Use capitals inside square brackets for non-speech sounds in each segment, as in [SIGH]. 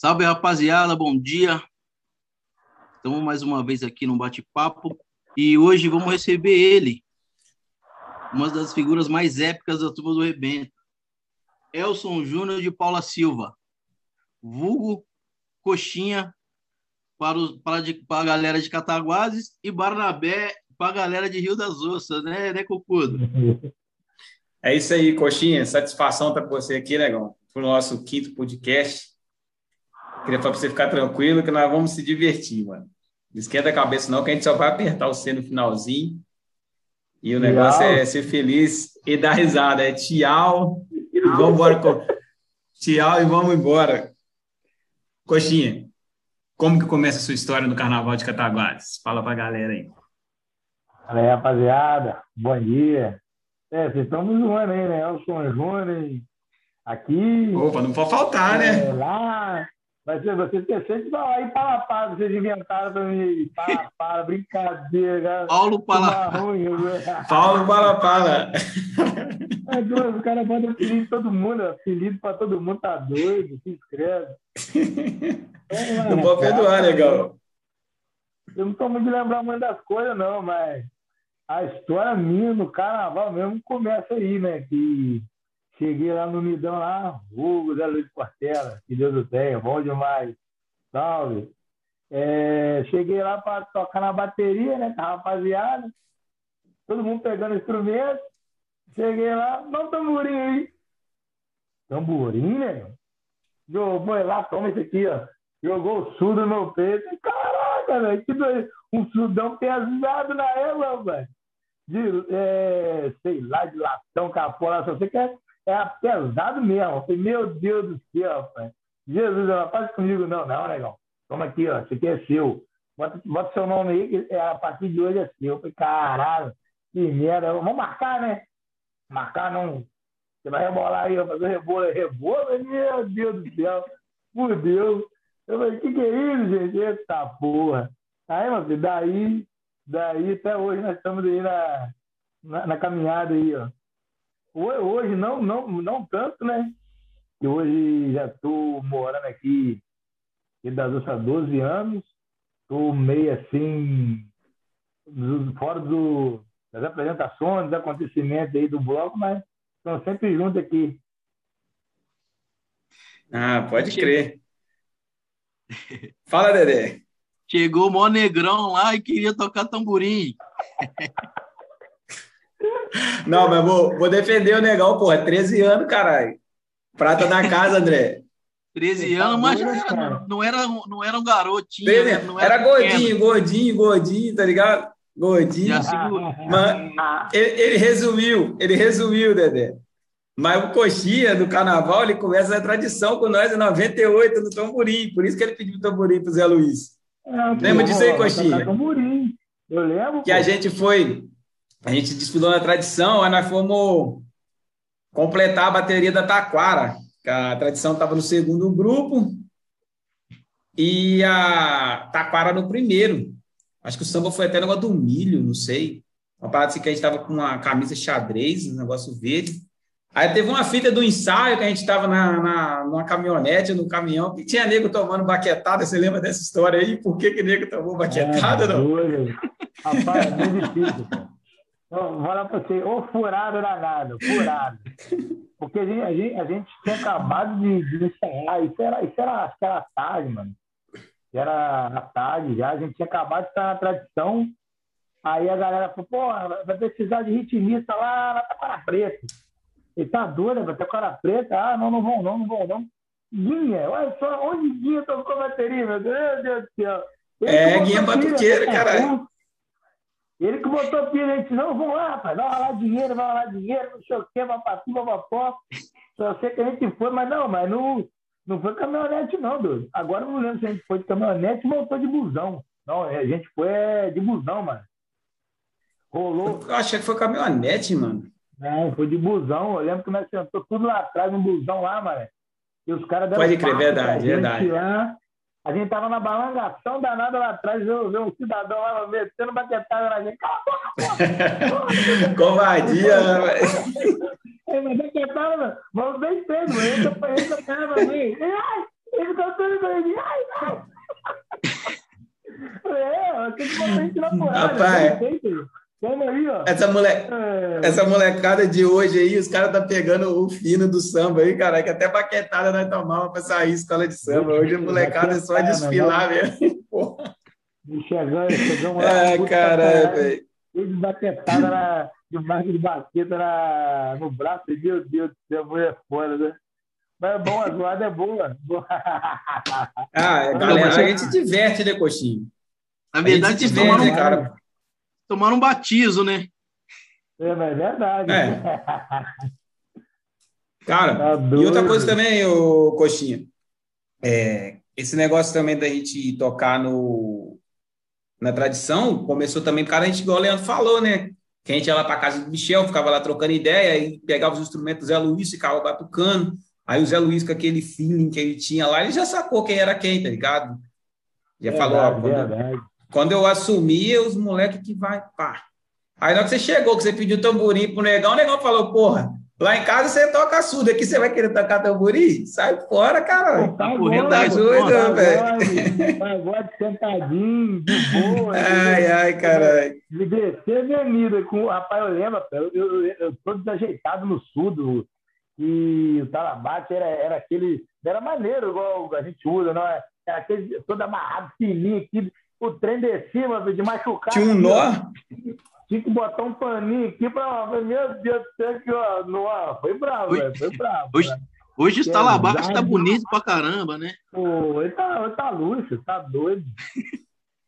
Salve, rapaziada, bom dia. Estamos mais uma vez aqui no bate-papo e hoje vamos receber ele, uma das figuras mais épicas da turma do Rebento, Elson Júnior de Paula Silva, vulgo Coxinha para, os, para, de, para a galera de Cataguases e Barnabé para a galera de Rio das Ossas, né, né, Cocudo? É isso aí, Coxinha. Satisfação estar com você aqui, negão, para o nosso quinto podcast. Queria falar para você ficar tranquilo que nós vamos se divertir, mano. Não esquenta a cabeça, não, que a gente só vai apertar o C no finalzinho. E o negócio tchau. é ser feliz e dar risada. É tchau. E vamos embora. Tchau e vamos embora. Coxinha, como que começa a sua história no Carnaval de Cataguases? Fala para a galera aí. Fala aí, rapaziada. Bom dia. É, vocês estão me zoando aí, né? Eu sou o Júnior, aqui. Opa, não pode faltar, né? É, lá, Vai ser você ter sempre falar aí para vocês inventaram [LAUGHS] para mim. Para, brincadeira. Paulo Pala. [LAUGHS] Paulo Palapala. É doido, o cara manda apelido todo mundo, apelido para todo mundo, tá doido, se inscreve. [LAUGHS] É, mano, não pode perdoar, legal. Eu não estou muito lembrando muito das coisas, não, mas a história minha no carnaval mesmo começa aí, né? Que Cheguei lá no Nidão, lá, Hugo, Zé Luiz Portela, que Deus o tenha, bom demais. Salve. É, cheguei lá para tocar na bateria, né, com a rapaziada. Todo mundo pegando instrumento. Cheguei lá, dá um tamborim aí. Tamborim, né? Jogou lá, toma esse aqui, ó. Jogou o surdo no meu peito. Caraca, velho, que doido. Um surdão pesado na época, velho. De, é, sei lá, de latão, capola, só sei que é é pesado mesmo. falei, meu Deus do céu, rapaz. Jesus, não faz comigo, não, não, negão. Toma aqui, ó, isso aqui é seu. Bota, bota seu nome aí, que é, a partir de hoje é seu. Eu falei, caralho, que merda. Vamos marcar, né? Marcar não. Você vai rebolar aí, vai fazer rebolo, rebolo? Meu Deus do céu. Por Deus. Eu falei, que que é isso, gente? Eita porra. Aí, meu filho, daí, daí até hoje nós estamos aí na, na, na caminhada aí, ó. Hoje não, não, não tanto, né? Que hoje já estou morando aqui em das há 12 anos. Estou meio assim, fora do, das apresentações, dos acontecimentos aí do bloco, mas estão sempre juntos aqui. Ah, pode crer. Fala, Dedé. Chegou o mó negrão lá e queria tocar tamborim. [LAUGHS] Não, mas vou, vou defender o negão, pô. 13 anos, caralho. Prata da casa, André. 13 tá anos, mas era, não, era, não era um garotinho. 13, né? não era, era gordinho, gordinho, gordinho, tá ligado? Gordinho. Mas ele, ele, resumiu, ele resumiu, Dedé. Mas o Coxinha, do carnaval, ele começa a tradição com nós em 98, no tamborim. Por isso que ele pediu o tamborim pro Zé Luiz. É, Lembra disso aí, Coxinha? Eu lembro. Que pô. a gente foi a gente desfilou na tradição, aí nós fomos completar a bateria da Taquara. A tradição estava no segundo grupo e a Taquara no primeiro. Acho que o samba foi até negócio do milho, não sei. Uma parada assim que a gente estava com uma camisa xadrez, um negócio verde. Aí teve uma fita do ensaio que a gente estava na, na, numa caminhonete, no caminhão, que tinha nego tomando baquetada. Você lembra dessa história aí? Por que, que nego tomou baquetada? É, não? Rapaz, é muito difícil, cara. Vou falar para você, ô furado danado, furado. Porque a gente, a gente, a gente tinha acabado de, de ensaiar, isso era, isso era, acho que era tarde, mano. Era à tarde já, a gente tinha acabado de estar na tradição. Aí a galera falou, pô, vai precisar de ritmista lá na Taquara Preta. Ele tá doido, vai Taquara Preta? Ah, não, não vão não, não vão não. Guinha, olha só, onde Guinha tocou bateria, meu Deus, meu Deus do céu. Ele é, Guinha Batuqueira, caralho. Ele que botou pilha, ele disse, não, vamos lá, rapaz, vai rolar dinheiro, vai rolar dinheiro, não sei o quê, vai pra cima, vai pra Só sei que a gente foi, mas não, mas não, não foi caminhonete, não, doido. Agora não lembro se a gente foi de caminhonete ou voltou de busão. Não, a gente foi é, de busão, mano. Rolou. Eu achei que foi caminhonete, mano. Não, foi de busão. Eu lembro que nós sentamos tudo lá atrás, no busão lá, mano. E os caras Pode crer, verdade, verdade. Lá, a gente tava na balangação danada lá atrás, eu vi um cidadão lá metendo baquetada na gente. Cala a boca, porra! [LAUGHS] Covardia, né? É, mas baquetada, mano. Vamos bem cedo, mano. Entra, entra cara pra mim. Ai, ele tá tudo doidinho. Ai, ai. [LAUGHS] É, tem que botar a gente na porrada. Rapaz, Vamos aí, ó. Essa, mole... É... Essa molecada de hoje aí, os caras tá pegando o fino do samba aí, cara, que até baquetada nós tomávamos pra sair escola de samba. Hoje a molecada é só desfilar mesmo. Porra. Chegamos, chegamos lá. É, caralho, velho. De baquetada na, de marca de baqueta na, no braço. Meu Deus do céu, mulher foda, né? Mas é bom, a zoada é boa. ah, [LAUGHS] é, galera, a gente diverte, né, Coxinho? Na verdade, diverte, tomaram, né, cara. Tomaram um batizo, né? É, mas é verdade. É. Cara, tá e outra coisa também, o Coxinha, é, esse negócio também da gente tocar no, na tradição começou também por causa a gente, igual o Leandro falou, né? Que a gente ia lá para casa do Michel, ficava lá trocando ideia, e pegava os instrumentos do Zé Luiz, ficava batucando. Aí o Zé Luiz, com aquele feeling que ele tinha lá, ele já sacou quem era quem, tá ligado? Já verdade, falou, ó, quando, quando, eu assumi, os moleques que vai, pá. Aí na hora que você chegou, que você pediu tamborim pro negão, o negão falou, porra, Lá em casa você toca surdo, aqui você vai querer tocar tamborim? Sai fora, cara. Tá correndo da ajuda, velho. Agora sentadinho, de boa. [LAUGHS] Ai, ai, caralho. De descer avenida com. Rapaz, eu lembro, eu, eu, eu tô desajeitado no surdo. E o talabate era, era aquele. Era maneiro, igual a gente usa, não é? Era aquele todo amarrado, fininho aqui. O trem de cima, de machucar. Tinha um nó? tinha que botar um paninho aqui para. Meu Deus do céu, que ó, no, foi bravo, hoje, foi bravo. Hoje, né? hoje está lá abaixo, tá bonito pra caramba, né? Pô, ele tá, ele tá luxo, tá doido.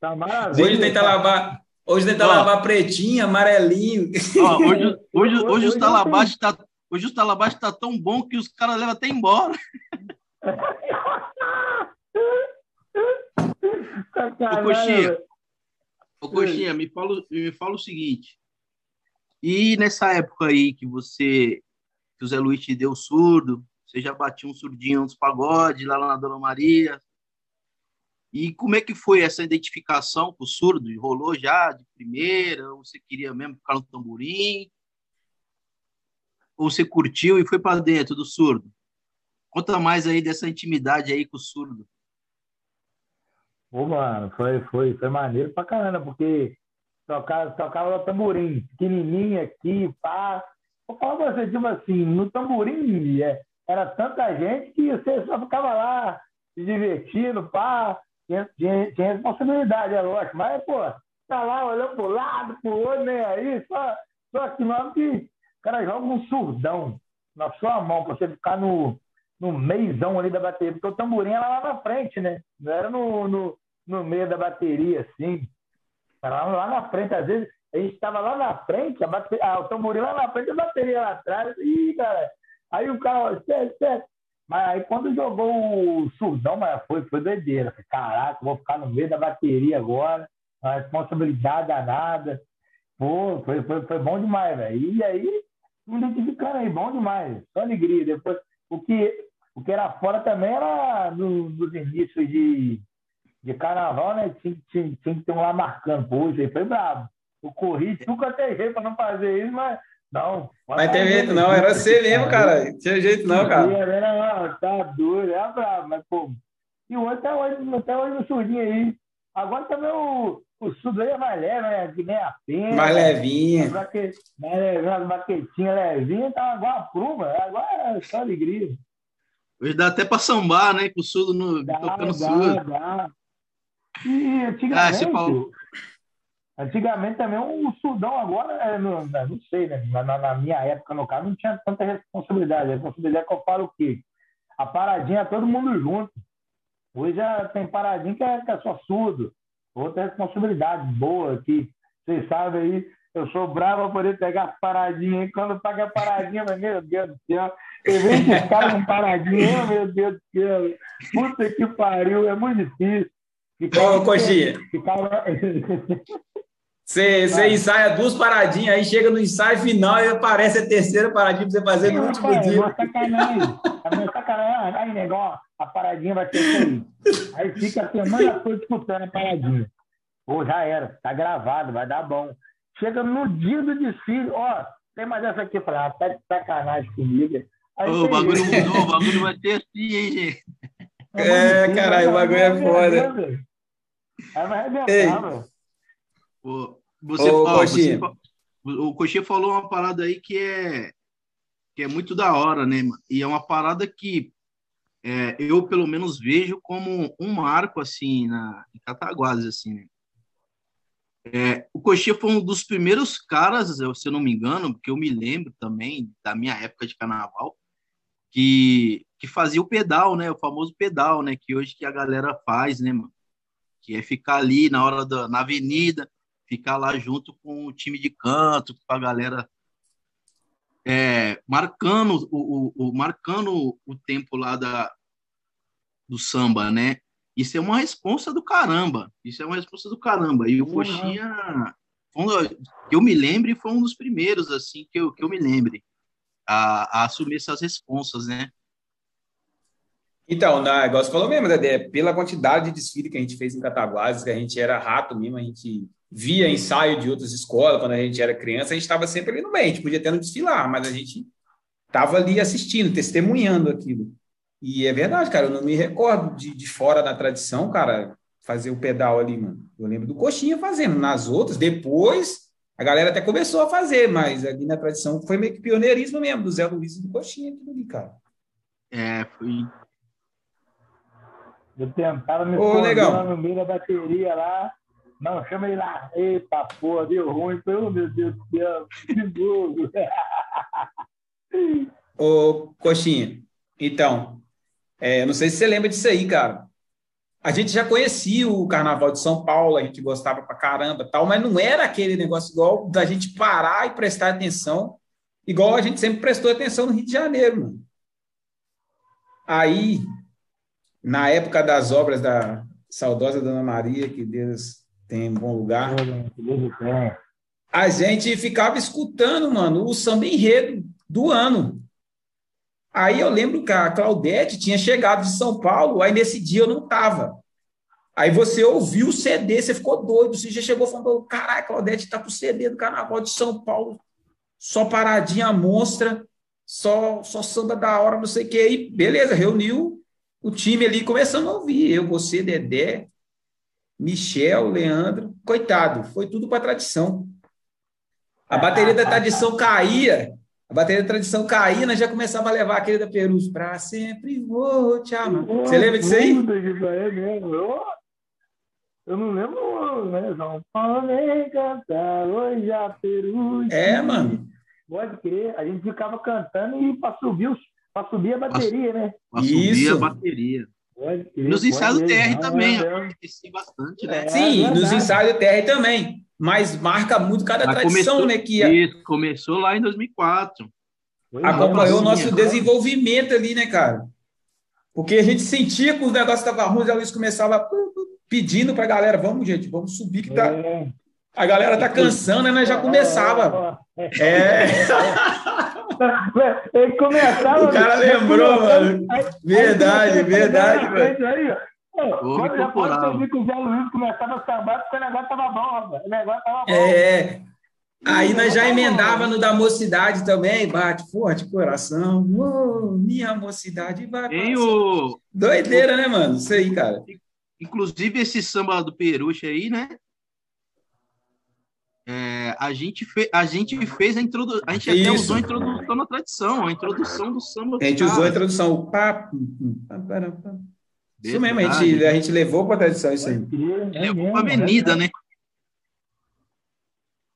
Tá [LAUGHS] maravilha. Hoje tenta lavar. Hoje tenta lavar pretinho, amarelinho. Ó, hoje, [LAUGHS] hoje, hoje, hoje, o Talabate tá, hoje o Talabate tá tão bom que os caras levam até embora. [LAUGHS] Ô, Coxinha, Ô, Coxinha, me fala, me fala o seguinte. E nessa época aí que você, que o Zé Luiz te deu surdo, você já batia um surdinho nos pagodes lá na Dona Maria. E como é que foi essa identificação com o surdo? Rolou já de primeira? Ou você queria mesmo ficar no tamborim? Ou você curtiu e foi para dentro do surdo? Conta mais aí dessa intimidade aí com o surdo. Pô, mano, foi, foi, foi maneiro pra caramba, porque tocava, tocava tamborim, pequenininho aqui, pá. Vou falar pra você, tipo assim, no tamborim é, era tanta gente que você só ficava lá se divertindo, pá. Tinha, tinha, responsabilidade, é lógico, mas, pô, tá lá olhando pro lado, pro outro, nem aí, só, só que não que o cara joga um surdão na sua mão pra você ficar no, no meizão ali da bateria, porque o tamborim era lá na frente, né? Não era no, no, no meio da bateria, assim. Era lá na frente, às vezes a gente estava lá na frente, a bateria, ah, o tamborim lá na frente, a bateria lá atrás, e cara, aí o cara, certo, certo. Mas aí quando jogou o surdão, mas foi, foi doideira. Caraca, vou ficar no meio da bateria agora, uma responsabilidade danada. Pô, foi, foi, foi bom demais, velho. E aí, identificando aí, bom demais. Só alegria. Depois, o que, era fora também era no, nos inícios de, de carnaval, né? Tinha, tinha, tinha que ter um lá marcando. Poxa, aí foi brabo. Eu corri, nunca tem jeito para não fazer isso, mas não. Mas tem jeito não, era você mesmo, cara. Tinha jeito não, cara. Era, não, tá doido, era brabo, mas pô. E o outro até hoje, até hoje no surdinho aí. Agora também o, o surdo aí é mais leve, né? Que nem a pena. Mais levinha. Mais levinha, baquetinha levinha, tá igual a pruma. Agora é só alegria. Hoje dá até para sambar, né? Com o surdo no, dá, tocando dá, surdo. Dá. E antigamente, ah, antigamente também um surdão agora, é, não, não sei, né? Na, na, minha época, no caso, não tinha tanta responsabilidade. A responsabilidade que eu falo o quê? A paradinha é todo mundo junto. Hoje já tem paradinha que é, que é só surdo. Outra responsabilidade boa que vocês sabem aí, eu sou bravo para poder pegar as paradinhas. E quando pega a paradinha, meu Deus do céu, eu vejo os caras com paradinha, meu Deus do céu, puta que pariu, é muito difícil. Ô, Coxinha. Você, você ensaia duas paradinhas, aí chega no ensaio final e aparece a terceira paradinha para você fazer no último rapaz, dia. É sacanagem. É sacanagem. Aí, negócio, a paradinha vai ter aí. Aí fica a semana toda disputando a paradinha. Pô, já era. Tá gravado, vai dar bom. Chega no dia do desfile, ó, tem mais essa aqui. Falar, ah, tá de sacanagem comigo. Aí, Ô, o bagulho mudou, o bagulho vai ter assim, hein, gente. É, é caralho, o bagulho é foda. Aí vai arrebentar, velho. Você, Ô, ó, você, o Coxinha falou uma parada aí que é que é muito da hora, né? E é uma parada que é, eu pelo menos vejo como um marco assim na em Cataguases assim. Né? É, o Coxinha foi um dos primeiros caras, se eu não me engano, porque eu me lembro também da minha época de carnaval, que, que fazia o pedal, né? O famoso pedal, né? Que hoje que a galera faz, né, mano? Que é ficar ali na hora da na avenida, ficar lá junto com o time de canto, com a galera é, marcando o, o, o, marcando o tempo lá da do samba, né? Isso é uma responsa do caramba. Isso é uma responsa do caramba. E o que eu me lembre, foi um dos primeiros, assim, que eu, que eu me lembre a, a assumir essas responsas, né? Então, na, igual você falou mesmo, Dedé, pela quantidade de desfile que a gente fez em Cataguases, que a gente era rato mesmo, a gente via ensaio de outras escolas quando a gente era criança, a gente estava sempre ali no meio, a gente podia até não desfilar, mas a gente estava ali assistindo, testemunhando aquilo. E é verdade, cara, eu não me recordo de, de fora da tradição, cara, fazer o pedal ali, mano. Eu lembro do Coxinha fazendo. Nas outras, depois, a galera até começou a fazer, mas ali na tradição foi meio que pioneirismo mesmo, do Zé Luiz e do Coxinha, aquilo ali, cara. É, foi. Eu tentava me Ô, legal. no meio da bateria lá. Não, chama ele lá. Eita, porra, deu ruim. Oh, meu Deus do céu, [LAUGHS] que burro. Ô, Coxinha, então, é, não sei se você lembra disso aí, cara. A gente já conhecia o Carnaval de São Paulo, a gente gostava pra caramba, tal, mas não era aquele negócio igual da gente parar e prestar atenção, igual a gente sempre prestou atenção no Rio de Janeiro, mano. Aí, na época das obras da saudosa Dona Maria, que Deus tem um bom lugar, a gente ficava escutando, mano, o samba enredo do ano. Aí eu lembro que a Claudete tinha chegado de São Paulo, aí nesse dia eu não estava. Aí você ouviu o CD, você ficou doido, você já chegou falando, caralho, Claudete tá com o CD do Carnaval de São Paulo, só paradinha monstra, só, só samba da hora, não sei o que. Aí, beleza, reuniu o time ali, começando a ouvir, eu, você, Dedé, Michel, Leandro, coitado, foi tudo para tradição. A bateria da tradição caía, a bateria da tradição caía, nós já começava a levar aquele da Perus para sempre vou te amar. Você lembra disso aí? É mesmo. Eu, eu não lembro, né? São Paulo vem cantar hoje a Perus. É, mano. Pode crer. A gente ficava cantando e para subir, para subir a bateria, né? Para subir a bateria. Nos ensaios do TR também, eu participei bastante, né? É, Sim, é nos ensaios do TR também mas marca muito cada mas tradição, começou, né? Que isso, começou lá em 2004. acompanhou o nosso desenvolvimento ali, né, cara? Porque a gente sentia que o negócio estava ruim, a Luiz começava pedindo para a galera, vamos, gente, vamos subir que tá... É. A galera tá cansando, né? Já começava. [LAUGHS] É. Ele começava. O cara lembrou, mano. Verdade, verdade, mano. Quando já pode que o Zé Luiz começava a sambar, porque o negócio tava bom, o negócio tava bom. É. Aí nós já emendava no da mocidade também, bate forte coração, oh, minha mocidade vai Tem o... Doideira, né, mano? Isso aí, cara. Inclusive esse samba do Peruche aí, né? É, a, gente fe... a gente fez a introdução, a gente Isso. até usou a introdução na tradição, a introdução do samba. A gente usou a introdução, o papo. Isso mesmo, a gente, a gente levou para a tradição isso aí. É levou para a avenida, né? A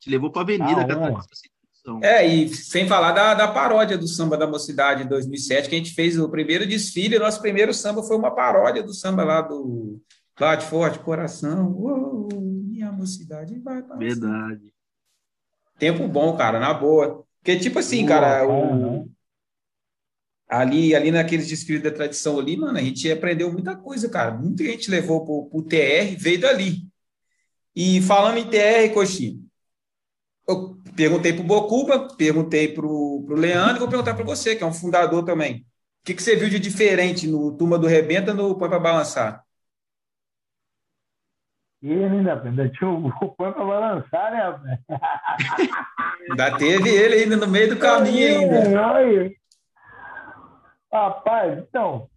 gente levou para a avenida ah, É, e sem falar da, da paródia do Samba da Mocidade em 2007, que a gente fez o primeiro desfile, nosso primeiro samba foi uma paródia do samba lá do Bate Forte Coração, oh, minha mocidade vai passar. Verdade. Tempo bom, cara, na boa. Porque, tipo assim, cara, o, ali, ali naqueles desfiles da tradição ali, mano, a gente aprendeu muita coisa, cara. Muita gente levou pro, pro TR, veio dali. E falando em TR, Coxinha, eu perguntei pro Bocuba, perguntei pro, pro Leandro, vou perguntar para você, que é um fundador também. O que, que você viu de diferente no Turma do Rebenta no Põe para Balançar? E ainda, ainda tinha o Põe para Balançar, né, Ainda teve ele ainda no meio do caminho ainda. Rapaz, então,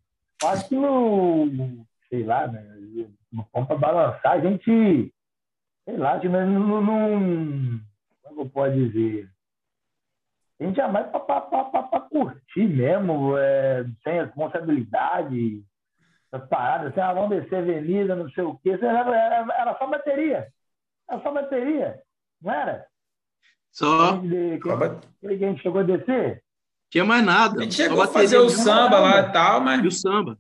acho que no, sei lá, né? No pão para balançar, a gente, sei lá, que não, não, não como eu posso dizer? A gente já vai para curtir mesmo, é, sem responsabilidade, as paradas, assim, ah, vamos descer avenida, não sei o quê. Era, era, era só bateria. Era só bateria, não era? Só. Que a gente chegou a descer? Tinha mais nada. A gente chegou a fazer o samba lá e tal, mas. E o samba.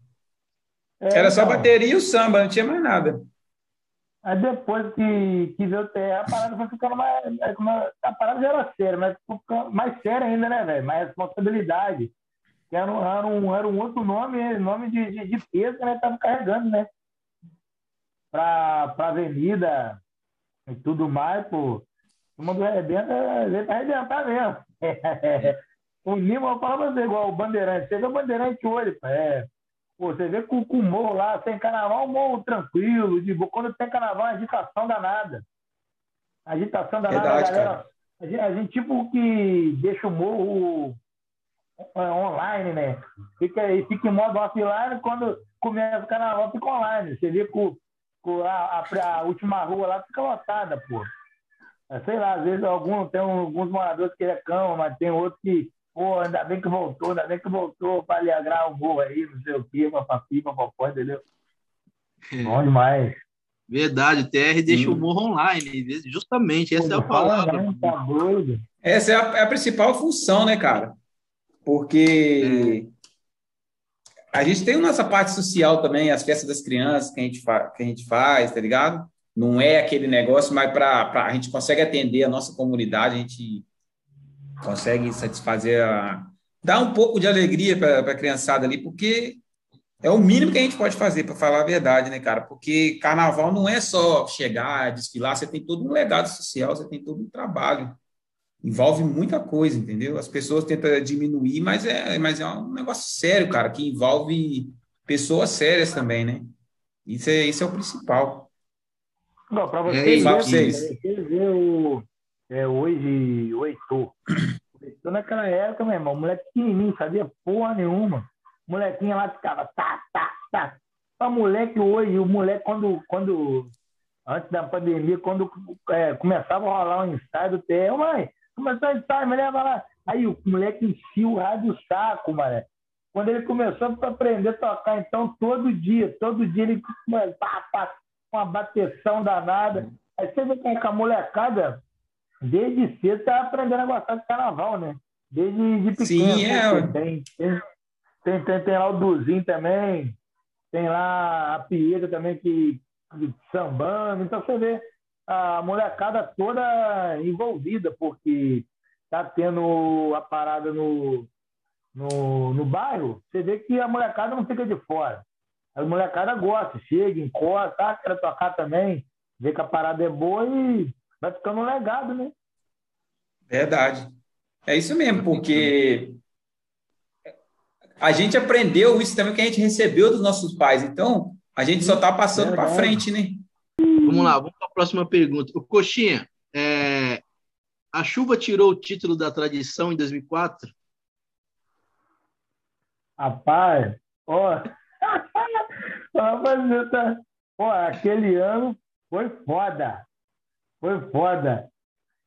É, Era só então. bateria e o samba, não tinha mais nada. Aí depois que, que veio o TR, a parada foi ficando mais. A parada já era séria, mas ficou mais séria ainda, né, velho? Mais responsabilidade. Era um, era, um, era um outro nome, nome de, de, de peso que nós estávamos carregando, né? Para a avenida e tudo mais, pô. O mundo arrebenta, arrebentar mesmo. [LAUGHS] o Lima, eu falo pra você, igual o Bandeirante. Você vê o Bandeirante hoje, é, Pô, você vê com, com o morro lá, sem carnaval, um morro tranquilo. De, quando tem carnaval, agitação danada. Agitação danada, Verdade, a galera. A gente, a gente, tipo que deixa o morro é, online, né? Fica, fica em modo offline, quando começa o carnaval, fica online. Você vê que a, a, a, última rua lá fica lotada, pô. É, sei lá, às vezes algum, tem alguns moradores que reclamam, mas tem outros que pô, ainda bem que voltou, ainda bem que voltou para alegrar o morro aí, não sei o quê, papapi, papapó, entendeu? É. Bom demais. Verdade, o TR deixa Sim. o morro online, justamente, essa é a palavra. Não, tá doido. Essa é a, é a, principal função, né, cara? Porque é. a gente tem nossa parte social também, as festas das crianças que a gente, fa que a gente faz, tá ligado? Não é aquele negócio, mas para a gente consegue atender a nossa comunidade, a gente consegue satisfazer a. dar um pouco de alegria para a criançada ali, porque é o mínimo que a gente pode fazer, para falar a verdade, né, cara? Porque carnaval não é só chegar, desfilar, você tem todo um legado social, você tem todo um trabalho. Envolve muita coisa, entendeu? As pessoas tentam diminuir, mas é, mas é um negócio sério, cara, que envolve pessoas sérias também, né? Isso é, isso é o principal. Não, para vocês, é, vocês. ver o, é, hoje o Heitor. Naquela época, meu irmão, moleque pequenininho, sabia porra nenhuma. O molequinho lá ficava tá, tá, tá. O moleque hoje, o moleque quando, quando antes da pandemia, quando é, começava a rolar um ensaio do TR, mãe, começou o ensaio, me leva lá. Aí o moleque enchia o rádio o saco, mano. Quando ele começou a aprender a tocar, então, todo dia, todo dia ele pá, pá, uma bateção danada. Aí você vê que a molecada desde cedo tá aprendendo a gostar de carnaval, né? Desde de pequeno. Sim, é. Tem, tem, tem, tem, tem, lá o Duzinho também, tem lá a Pieta também que, que sambando. Então você vê a molecada toda envolvida, porque tá tendo a parada no, no, no bairro, você vê que a molecada não fica de fora. A molecada gosta, chega, encosta, ah, quer tocar também, vê que a parada é boa e vai ficando um legado, né? Verdade. É isso mesmo, porque a gente aprendeu isso também que a gente recebeu dos nossos pais. Então, a gente só está passando para frente, né? Vamos lá, vamos para a próxima pergunta. O Coxinha, é... a chuva tirou o título da tradição em 2004? Rapaz, ó, [LAUGHS] Rapaz, tá... Pô, aquele ano foi foda. Foi foda.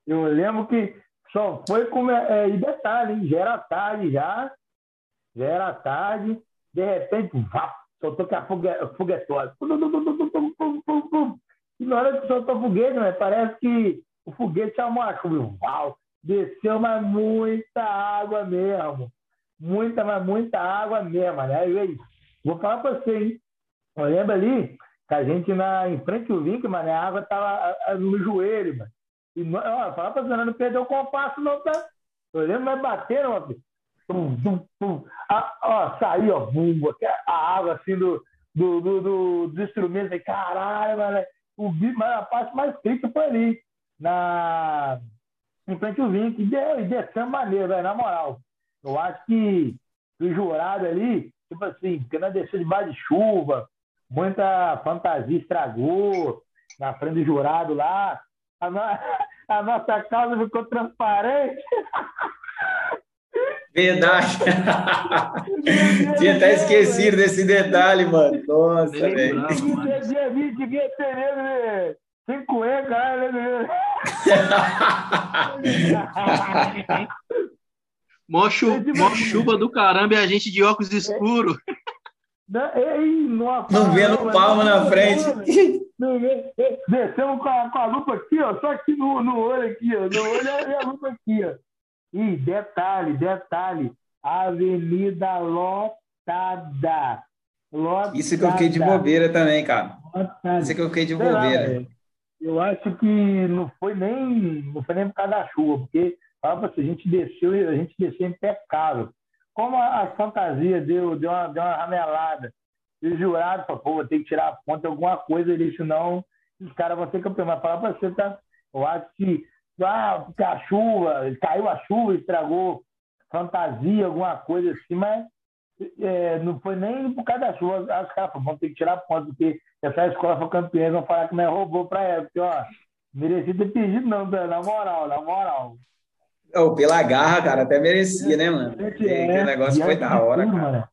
Eu lembro que só foi com. É, e detalhe, já era tarde já. Já era tarde. De repente, vá, soltou que a foguetória. E na hora que soltou o foguete, né, parece que o foguete chamou a chuva. Uau! Desceu, mas muita água mesmo. Muita, mas muita água mesmo, né? Aí, vou falar para você, hein? Eu lembro ali que a gente na, em frente ao Vink, mano, a água tava no joelho, mano. E, ó, fala pra você, não perdeu o compasso, não, tá? Eu lembro, mas bateram, ó. Pum, pum, pum. Ah, ó, saiu, ó, bum, a água assim do, do, do, do, do instrumento. Aí, caralho, mano. O, mas a parte mais triste foi ali, na, em frente ao Vink. E, deu, e desceu maneiro, velho, na moral. Eu acho que o jurado ali, tipo assim, porque nós desceu debaixo de chuva, muita fantasia estragou na frente do jurado lá. A, no... [LAUGHS] a nossa causa ficou transparente. [LAUGHS] Verdade. [LAUGHS] Tinha até esquecido desse detalhe, mano. Nossa, velho. Dia 20, devia ter né? Sem cueca, né? Mó, chu mó chuva do caramba e a gente de óculos escuros. Ei, nossa, não vendo palma na frente. Descemos com a, com a lupa aqui, ó, só aqui no, no olho aqui, ó. No olho e a lupa aqui, ó. E detalhe, detalhe, avenida lotada. lotada. Isso que eu fiquei de bobeira também, cara. Lotada. Isso que eu fiquei de bobeira. eu acho que não foi nem, não foi nem por causa da chuva, porque a gente desceu, a gente desceu impecável. Como a, a fantasia deu, deu, uma, deu uma ramelada, e o jurado falou, pô, ter que tirar a ponta alguma coisa ali, senão os caras vão ter campeão. Mas falar para você, tá? Eu acho que ah, a chuva, caiu a chuva, estragou fantasia, alguma coisa assim, mas é, não foi nem por causa da chuva. Os caras falaram, vamos ter que tirar ponto, porque essa escola foi campeã, vão falar que não é roubou para ela. Porque, ó, merecia ter pedido, não, na moral, na moral. Oh, pela garra, cara, até merecia, né, mano? É, o negócio foi da hora, tudo, cara. Mano,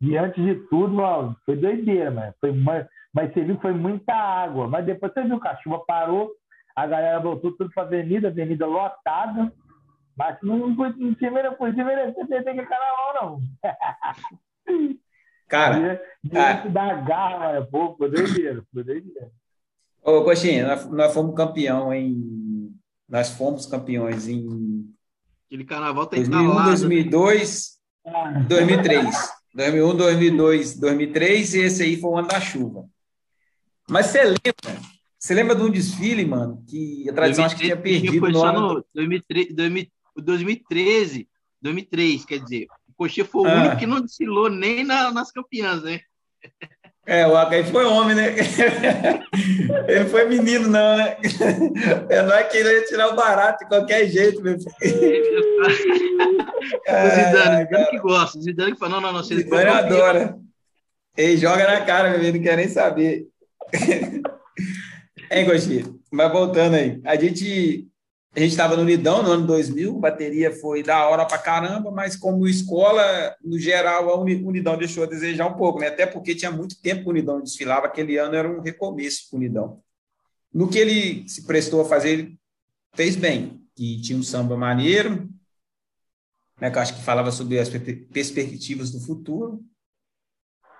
diante de tudo, mano, foi doideira, mano. Foi, mas, mas você viu que foi muita água. Mas depois você viu que a chuva parou, a galera voltou tudo para a avenida, avenida lotada. Mas não, não, não tinha merecer ter que carnaval, não. [LAUGHS] Cara, diante ah, da garra, mano, pô, foi doideira, foi doideira. Ô, Coxinha, nós, nós fomos campeão em. Nós fomos campeões em. Aquele carnaval tá 2001, instalado. 2002, ah. 2003. 2001, 2002, 2003 e esse aí foi o ano da chuva. Mas você lembra você lembra de um desfile, mano, que a tradição 2013, acho que tinha perdido no ano... no 2013, 2013, 2003, quer dizer, o Coxinha foi o ah. único que não desfilou nem na, nas campeãs, né? É, o Acaí foi homem, né? [LAUGHS] Ele foi menino, não, né? É, não é que ele ia tirar o barato de qualquer jeito, meu filho. o Zidane, Zidane que gosta. Zidane que fala, não, não, não. Você Zidane adora. Ele joga na cara, meu filho, não quer nem saber. [LAUGHS] Hein, Gosti? Mas voltando aí, a gente a gente estava no Unidão no ano 2000, bateria foi da hora pra caramba, mas como escola, no geral, a Unidão deixou a desejar um pouco, né? Até porque tinha muito tempo que o Unidão desfilava, aquele ano era um recomeço para o Unidão. No que ele se prestou a fazer, ele fez bem, e tinha um samba maneiro, né, que eu acho que falava sobre as perspectivas do futuro,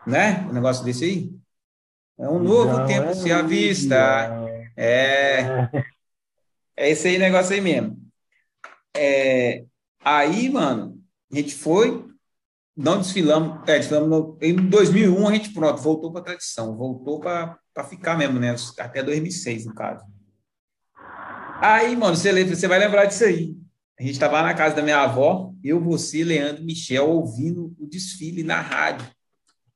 né? O um negócio desse aí. É um novo Não, tempo é se avista. É. É esse aí negócio aí mesmo. É, aí, mano, a gente foi, não desfilamos, é, desfilamos no, em 2001 a gente, pronto, voltou para a tradição, voltou para ficar mesmo, né? Até 2006, no caso. Aí, mano, você, lembra, você vai lembrar disso aí. A gente estava na casa da minha avó, eu, você, Leandro, Michel, ouvindo o desfile na rádio.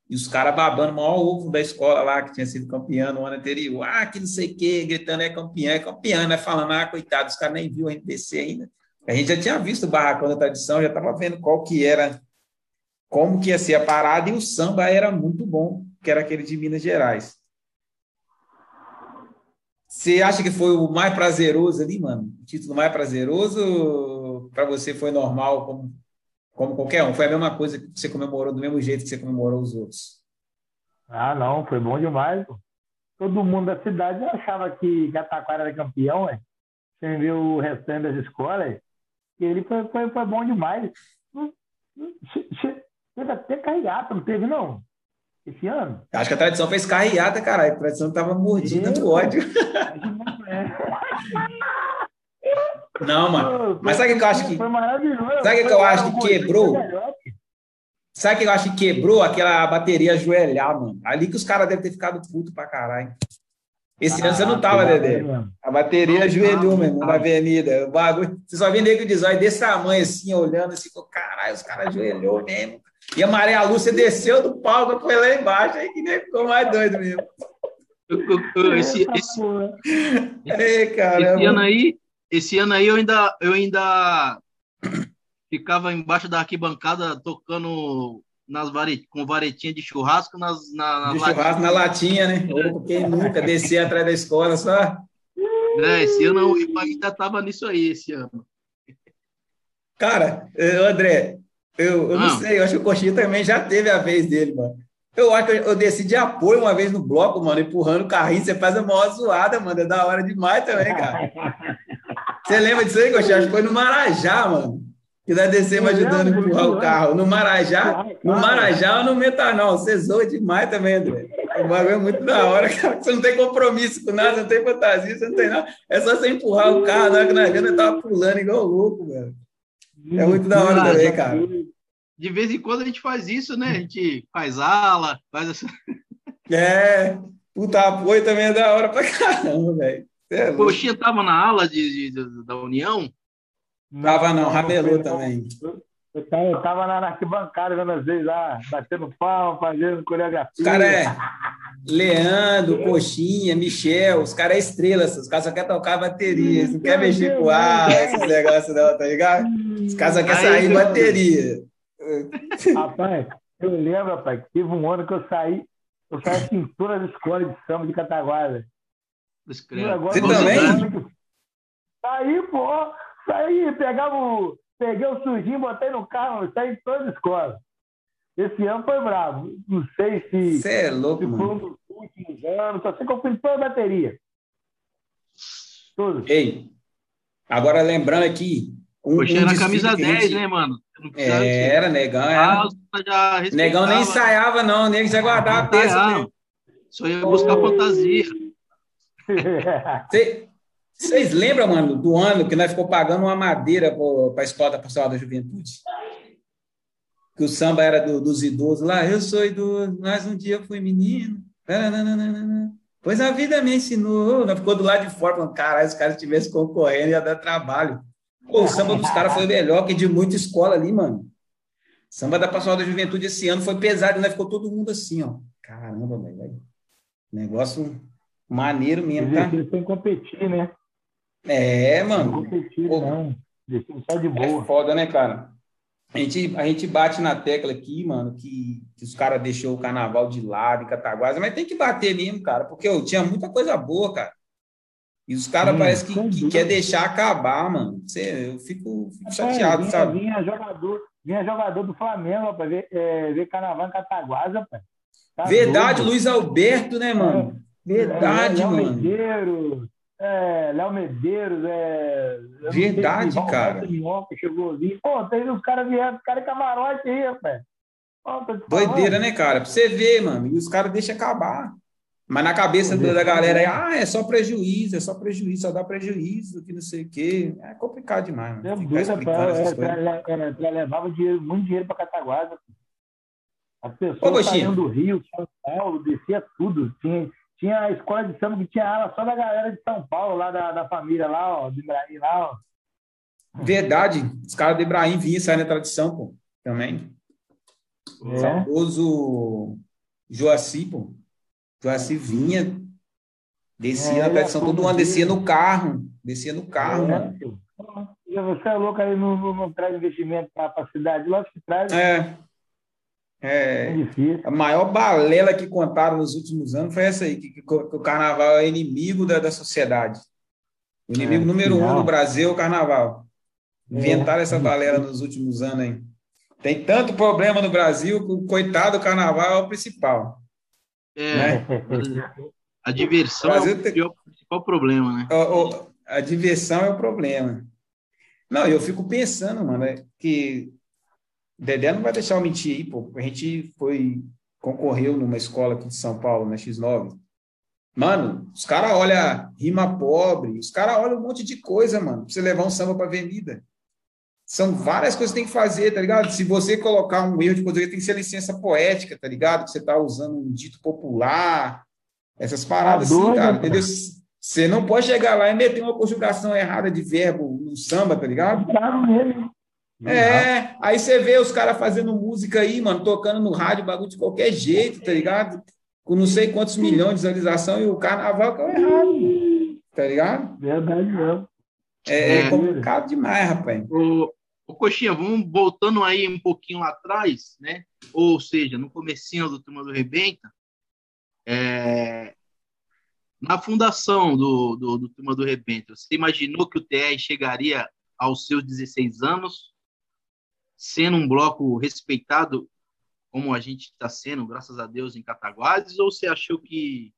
E os caras babando o maior ovo da escola lá, que tinha sido campeão no ano anterior. Ah, que não sei o quê, gritando é campeão, é campeão, né? Falando, ah, coitado, os caras nem viu a descer ainda. A gente já tinha visto o barracão da tradição, já estava vendo qual que era, como que ia ser a parada, e o samba era muito bom, que era aquele de Minas Gerais. Você acha que foi o mais prazeroso ali, mano? O título mais prazeroso para você foi normal, como como qualquer um. Foi a mesma coisa que você comemorou do mesmo jeito que você comemorou os outros. Ah, não, foi bom demais. Pô. Todo mundo da cidade achava que Cataquara era campeão, ué. Sem ver o restante das escolas. E ele foi, foi, foi bom demais. Teve até carreata, não teve, não? Esse ano? Acho que a tradição fez carreata, caralho. A tradição tava mordida do ódio. [LAUGHS] Não, mano. Mas sabe o que eu acho que. Foi maravilhoso. Sabe o que eu acho que quebrou? Sabe o que eu acho que quebrou aquela bateria ajoelhar, mano? Ali que os caras devem ter ficado puto pra caralho. Esse ah, ano você não tava, Dedé. A bateria ajoelhou, meu irmão, na avenida. O bagulho. Você só vê nego de zóio desse tamanho, assim, olhando, assim, caralho, os caras ajoelhou mesmo. E a Maria Lúcia desceu do palco, foi lá embaixo, aí que nem ficou mais doido mesmo. Esse, esse, Ei, esse ano aí, esse ano aí eu ainda, eu ainda ficava embaixo da arquibancada tocando nas varet, com varetinha de churrasco nas, na, de churrasco na latinha, né? Ou quem nunca descia atrás da escola só. É, esse ano eu ainda estava nisso aí, esse ano. Cara, André, Eu, eu não sei, eu acho que o Coxinha também já teve a vez dele, mano. Eu acho que eu desci de apoio uma vez no bloco, mano, empurrando o carrinho. Você faz a maior zoada, mano. É da hora demais também, cara. [LAUGHS] Você lembra disso aí, Coxinha? Acho que foi no Marajá, mano. Que nós descemos ajudando a empurrar o carro. No Marajá, no Marajá ou no Metanol. Você zoa demais também, André. O bagulho é muito da hora, [LAUGHS] cara. Você não tem compromisso com nada, não tem fantasia, você não tem nada. É só você empurrar o carro, na hora que nós vemos, tava pulando igual louco, velho. É muito da hora também, cara. De vez em quando a gente faz isso, né? A gente faz ala, faz essa. [LAUGHS] É, puta apoio também é da hora pra caramba, velho. É, Coxinha tava na ala de, de, da União? Tava não, ramelou também. Eu tava, eu tava na arquibancada vendo às vezes lá, batendo pau, fazendo coreografia. Os caras é Leandro, Coxinha, Michel, os caras é estrelas, os caras só querem tocar bateria, não quer mexer com ar, esses negócios não, tá ligado? Os caras só querem sair bateria. Rapaz, eu lembro, rapaz, que teve um ano que eu saí, eu saí todas as escolas de samba de Cataguada. Você também? Saí, pô, saí, pegava o peguei o sujinho, botei no carro, saí em todas as escolas. Esse ano foi bravo. Não sei se, Você é louco, se foi um dos últimos anos, só sei que eu fui em toda a bateria. Todos. Ei, agora lembrando aqui. Um, Poxa, um era camisa 10, gente... né, mano? É, era, negão. Era. Ah, negão nem ensaiava, não, nem já guardava a peça. Só ia buscar fantasia. Vocês lembram, mano, do ano que nós ficou pagando uma madeira para a escola da Pastoral da Juventude? Que o samba era do, dos idosos lá. Eu sou idoso, mas um dia fui menino. Pois a vida me ensinou. Nós ficou do lado de fora, falando, caralho, se os caras estivessem concorrendo, ia dar trabalho. Pô, o samba dos caras foi melhor que de muita escola ali, mano. Samba da Pastoral da Juventude esse ano foi pesado, né? Ficou todo mundo assim, ó. Caramba, velho. Negócio maneiro mesmo, tá? Eles têm que competir, né? É, mano. Não competir, Pô, não. Deixa só de é boa. É foda, né, cara? A gente, a gente bate na tecla aqui, mano, que, que os caras deixou o carnaval de lado em Cataguasa, mas tem que bater mesmo, cara, porque eu tinha muita coisa boa, cara. E os caras hum, parecem que, que quer deixar acabar, mano. Você, eu fico, fico chateado, vinha, sabe? Vinha jogador, vinha jogador do Flamengo para ver, é, ver carnaval em Cataguasa, pai. Tá Verdade, doido. Luiz Alberto, né, mano? É, Verdade, é, mano. Medeiros, é, Léo Medeiros, é. Verdade, sei, cara. Minhoca chegou ali. Pô, tem os caras vieram, os caras camarote aí, rapaz. Doideira, né, cara? Pra você ver, mano. E os caras deixam acabar. Mas na cabeça da, da galera é, ah, é só prejuízo, é só prejuízo, só dá prejuízo, que não sei o quê. É complicado demais, mano. É doida, pra, pra, levava dinheiro, muito dinheiro pra Cataguasa. As pessoas saíam do Rio, São Paulo, descia tudo. Tinha, tinha a escola de samba que tinha aula só da galera de São Paulo, lá da, da família lá, ó, do Ibrahim lá, ó. Verdade, os caras do Ibrahim vinham sair na tradição, pô, também. É. Saudoso Joaci, pô. Joaci vinha, descia é, na tradição, todo mundo descia no carro, descia no carro, é, mano. Você é louco aí, não, não, não traz investimento para a cidade, lógico que traz. É. É, é a maior balela que contaram nos últimos anos foi essa aí, que, que, que o carnaval é inimigo da, da sociedade. O inimigo é, número um do Brasil é o carnaval. Inventaram é. essa balela nos últimos anos aí. Tem tanto problema no Brasil que o coitado do carnaval é o principal. É, né? [LAUGHS] a diversão é o, tem... o principal problema, né? O, o, a diversão é o problema. Não, eu fico pensando, mano, é que Dedé não vai deixar eu mentir aí, pô. A gente foi, concorreu numa escola aqui de São Paulo, na X9. Mano, os caras olham rima pobre, os caras olham um monte de coisa, mano, pra você levar um samba pra avenida. São várias coisas que tem que fazer, tá ligado? Se você colocar um erro de português, tem que ser licença poética, tá ligado? Que você tá usando um dito popular, essas paradas tá assim, cara, entendeu? Você não pode chegar lá e meter uma conjugação errada de verbo no samba, tá ligado? Claro mesmo. É, aí você vê os caras fazendo música aí, mano, tocando no rádio, bagulho de qualquer jeito, tá ligado? Com não sei quantos milhões de visualização e o carnaval que é errado, tá ligado? Verdade mesmo. É, é complicado demais, rapaz. O, o Coxinha, vamos voltando aí um pouquinho lá atrás, né? Ou seja, no comecinho do Turma do Rebenta, é, na fundação do, do, do Turma do Rebenta, você imaginou que o TR chegaria aos seus 16 anos? Sendo um bloco respeitado como a gente está sendo, graças a Deus, em Cataguases, ou você achou que,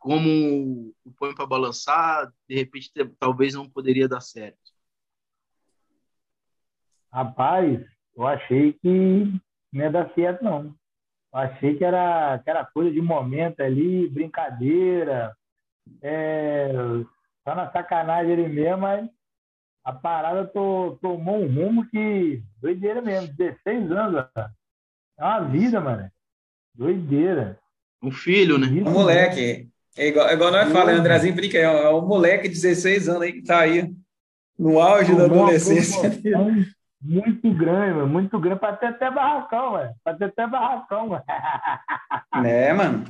como o põe para balançar, de repente talvez não poderia dar certo? Rapaz, eu achei que não ia dar certo, não. Eu achei que era, que era coisa de momento ali, brincadeira, é, só na sacanagem ali mesmo, mas a parada tô, tomou um rumo que doideira mesmo, 16 anos, cara. É uma vida, mano. Doideira. Um filho, né? Um moleque. É igual, é igual nós falamos, Andrezinho brinca, é um moleque de 16 anos aí que tá aí no auge da adolescência. Muito grande, mano. Muito grande. Pra ter até barracão, mano. Pra ter até barracão, mano. É, mano.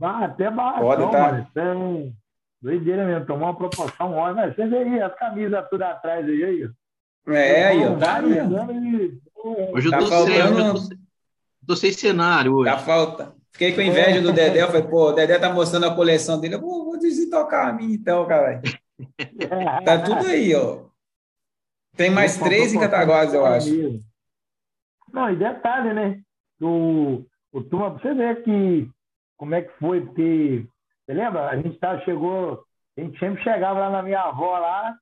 Até barracão, Pode, tá. mano. Então, doideira mesmo. Tomou uma proporção ótima. Você vê aí as camisas tudo atrás aí, aí. É, aí, ó. Tá Hoje eu tá tô, faltando... sem, eu tô, tô sem cenário hoje. Tá falta. Fiquei com inveja do Dedé. Eu falei, pô, o Dedé tá mostrando a coleção dele. Eu vou, vou desintocar a minha então, cara. tá tudo aí, ó. Tem mais três em Cataguases, eu acho. Não, e detalhe, né? O, o turma, você ver que como é que foi, porque você lembra? A gente tá, chegou, a gente sempre chegava lá na minha avó lá,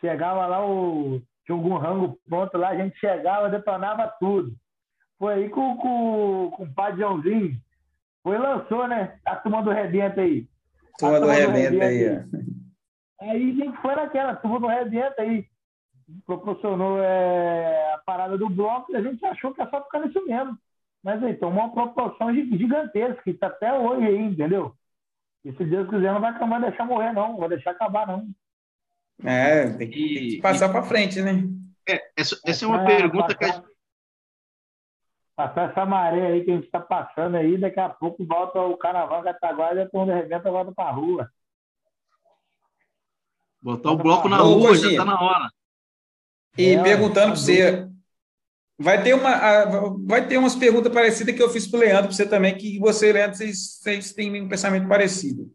chegava lá, o, tinha algum rango pronto lá, a gente chegava, detonava tudo. Foi aí com, com, com o Padre Joãozinho, foi lançou, né? A turma do Rebenta aí. Turma do Rebenta aí, aí. Aí a gente foi naquela, turma do Rebenta aí proporcionou é, a parada do bloco e a gente achou que ia só ficar nisso mesmo. Mas aí tomou uma proporção gigantesca, que está até hoje aí, entendeu? E se Deus quiser, não vai acabar deixar morrer, não. Não vai deixar acabar, não. É, tem que, tem que passar para frente, né? É, essa, essa é uma é, pergunta passar, que a gente... Passar essa maré aí que a gente está passando aí, daqui a pouco volta o carnaval Cataguá e quando arrebenta, volta para a rua. Botar o bloco na rua, já está na hora. E é, perguntando para você, vai ter, uma, vai ter umas perguntas parecidas que eu fiz para o Leandro, para você também, que você, Leandro, vocês, vocês têm um pensamento parecido.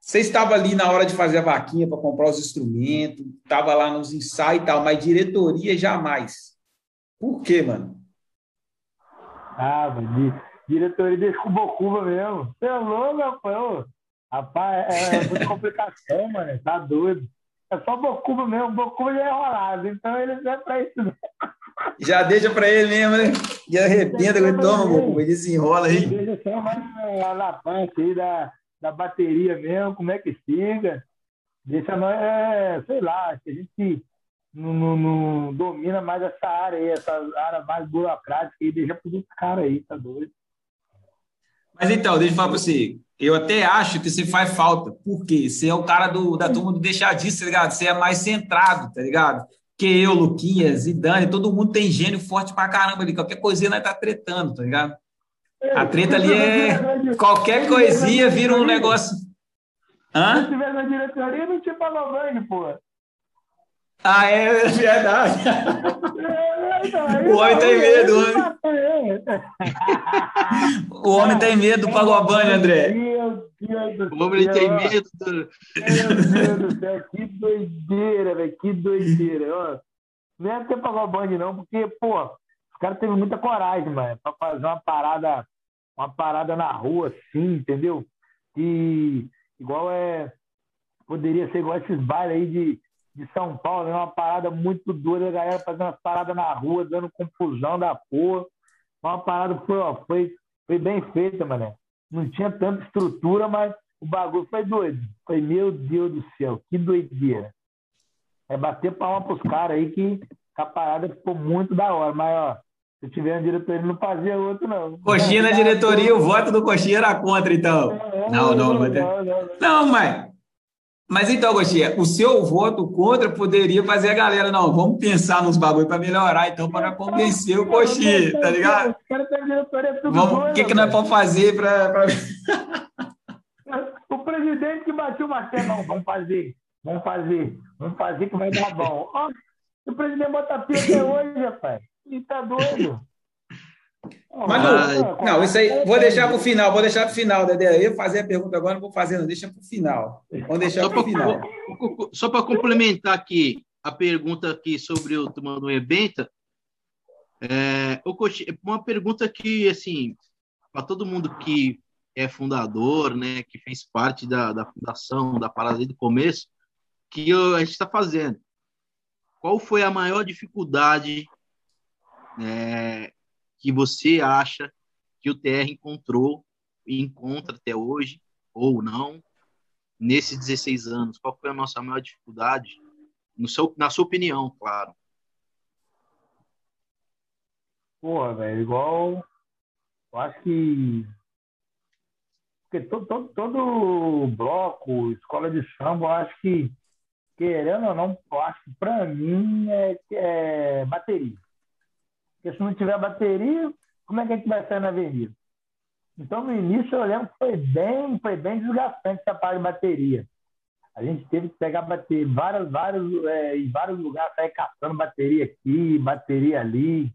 Você estava ali na hora de fazer a vaquinha para comprar os instrumentos, estava lá nos ensaios e tal, mas diretoria jamais. Por quê, mano? Ah, mas diretoria deixa com bocuva mesmo. Você é louco, rapaz? Rapaz, é, é muita [LAUGHS] complicação, mano. Tá doido. É só Bocuba mesmo, Bocuba já é enrolado, então ele não é pra isso mesmo. Já deixa pra ele mesmo, né? E arrebenta, ele toma, Bocuba, ele desenrola aí. Deixa só mais na parte aí da, da bateria mesmo, como é que fica. Deixa nós, é, sei lá, que a gente não, não, não, domina mais essa área aí, essa área mais burocrática e deixa para os caras aí, tá doido. Mas então, deixa eu falar para você. Eu até acho que você faz falta. Por quê? Você é o cara do, da turma do deixadiço, tá ligado? Você é mais centrado, tá ligado? Que eu, Luquinhas, Dani, todo mundo tem gênio forte pra caramba ali. Qualquer coisinha nós tá tretando, tá ligado? A treta ali é. Qualquer coisinha vira um negócio. Hã? Se estiver na diretoria, não tinha Palavangue, pô. Ah, é verdade. [LAUGHS] O homem tem medo, [LAUGHS] o homem tem medo do Pagobane, André. Meu Deus do céu. O homem tem medo do... Meu Deus do céu, que doideira, velho, que doideira. Ó, não é ter Pagobane, não, porque, pô, os caras teve muita coragem, mano, pra fazer uma parada, uma parada na rua, assim, entendeu? E igual é. Poderia ser igual esses bailes aí de de São Paulo, é uma parada muito doida, a galera fazendo umas paradas na rua, dando confusão da porra. Uma parada foi, ó, foi, foi bem feita, mané. Não tinha tanta estrutura, mas o bagulho foi doido. Foi, meu Deus do céu, que doideira. É bater palma pros caras aí que a parada ficou muito da hora, mas ó, se tiver uma diretoria, não fazia outro, não. Coxinha na diretoria, o voto do Coxinha era contra, então. É, não, não, não, não, não, não, não, mas mas então, Gostinha, o seu voto contra poderia fazer a galera, não, vamos pensar nos bagulho para melhorar, então, para convencer o Coxinha, tá ligado? Vamos, o que, que nós vamos fazer para. [LAUGHS] O presidente que bateu o martelo, não, vamos fazer, vamos fazer, vamos fazer que vai dar bom. o presidente bota pia até hoje, rapaz. E tá doido. Mas não, isso aí, vou deixar para o final, vou deixar para o final, Dedé. Eu ia fazer a pergunta agora, não vou fazer, não, deixa para o final. Vamos deixar para o final. Só para complementar aqui, a pergunta aqui sobre o Turma do Rebenta. É, uma pergunta que, assim, para todo mundo que é fundador, né, que fez parte da, da fundação, da parada desde o começo, que a gente está fazendo. Qual foi a maior dificuldade é, que você acha que o TR encontrou e encontra até hoje, ou não, nesses 16 anos? Qual foi a nossa maior dificuldade? No seu, na sua opinião, claro. Porra, velho, igual. Eu acho que. Porque todo, todo, todo bloco, escola de samba, eu acho que, querendo ou não, eu acho que pra mim é, é bateria. Porque se não tiver bateria, como é que a gente vai sair na avenida? Então, no início, eu lembro que foi bem, foi bem desgastante essa parte de bateria. A gente teve que pegar bateria vários, vários, é, em vários lugares, sair caçando bateria aqui, bateria ali.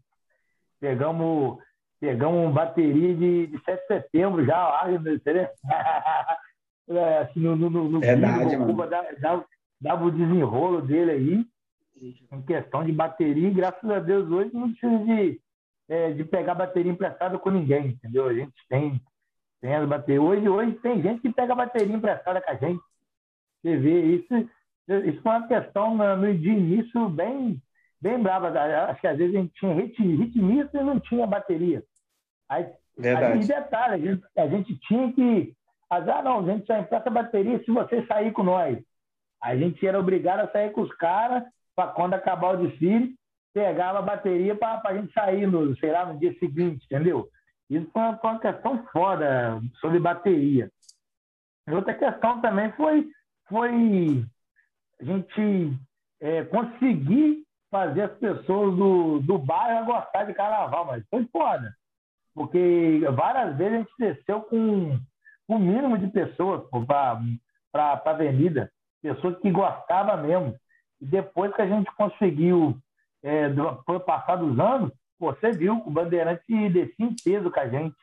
Pegamos, pegamos bateria de, de 7 de setembro já, lá, [LAUGHS] é, assim, no, no, no Verdade, vídeo, mano. Dava, dava o desenrolo dele aí, em questão de bateria, e graças a Deus hoje não precisa de, é, de pegar bateria emprestada com ninguém, entendeu? A gente tem, tem as baterias. Hoje, hoje tem gente que pega bateria emprestada com a gente. Você vê, isso, isso foi uma questão no, de início bem, bem brava. Acho que às vezes a gente tinha ritmista e não tinha bateria. Aí, Verdade. aí detalhe, a gente, a gente tinha que. Ah, não, a gente só empresta bateria se você sair com nós. A gente era obrigado a sair com os caras quando acabar o desfile, pegava a bateria para a gente sair, no, sei lá, no dia seguinte, entendeu? Isso foi uma, questão foda sobre bateria. Outra questão também foi foi a gente é, conseguir fazer as pessoas do, do bairro gostar de carnaval, mas foi foda. Porque várias vezes a gente desceu com o mínimo de pessoas para a avenida, pessoas que gostavam mesmo. Depois que a gente conseguiu, é, do, passar dos anos, você viu o Bandeirante descia em peso com a gente.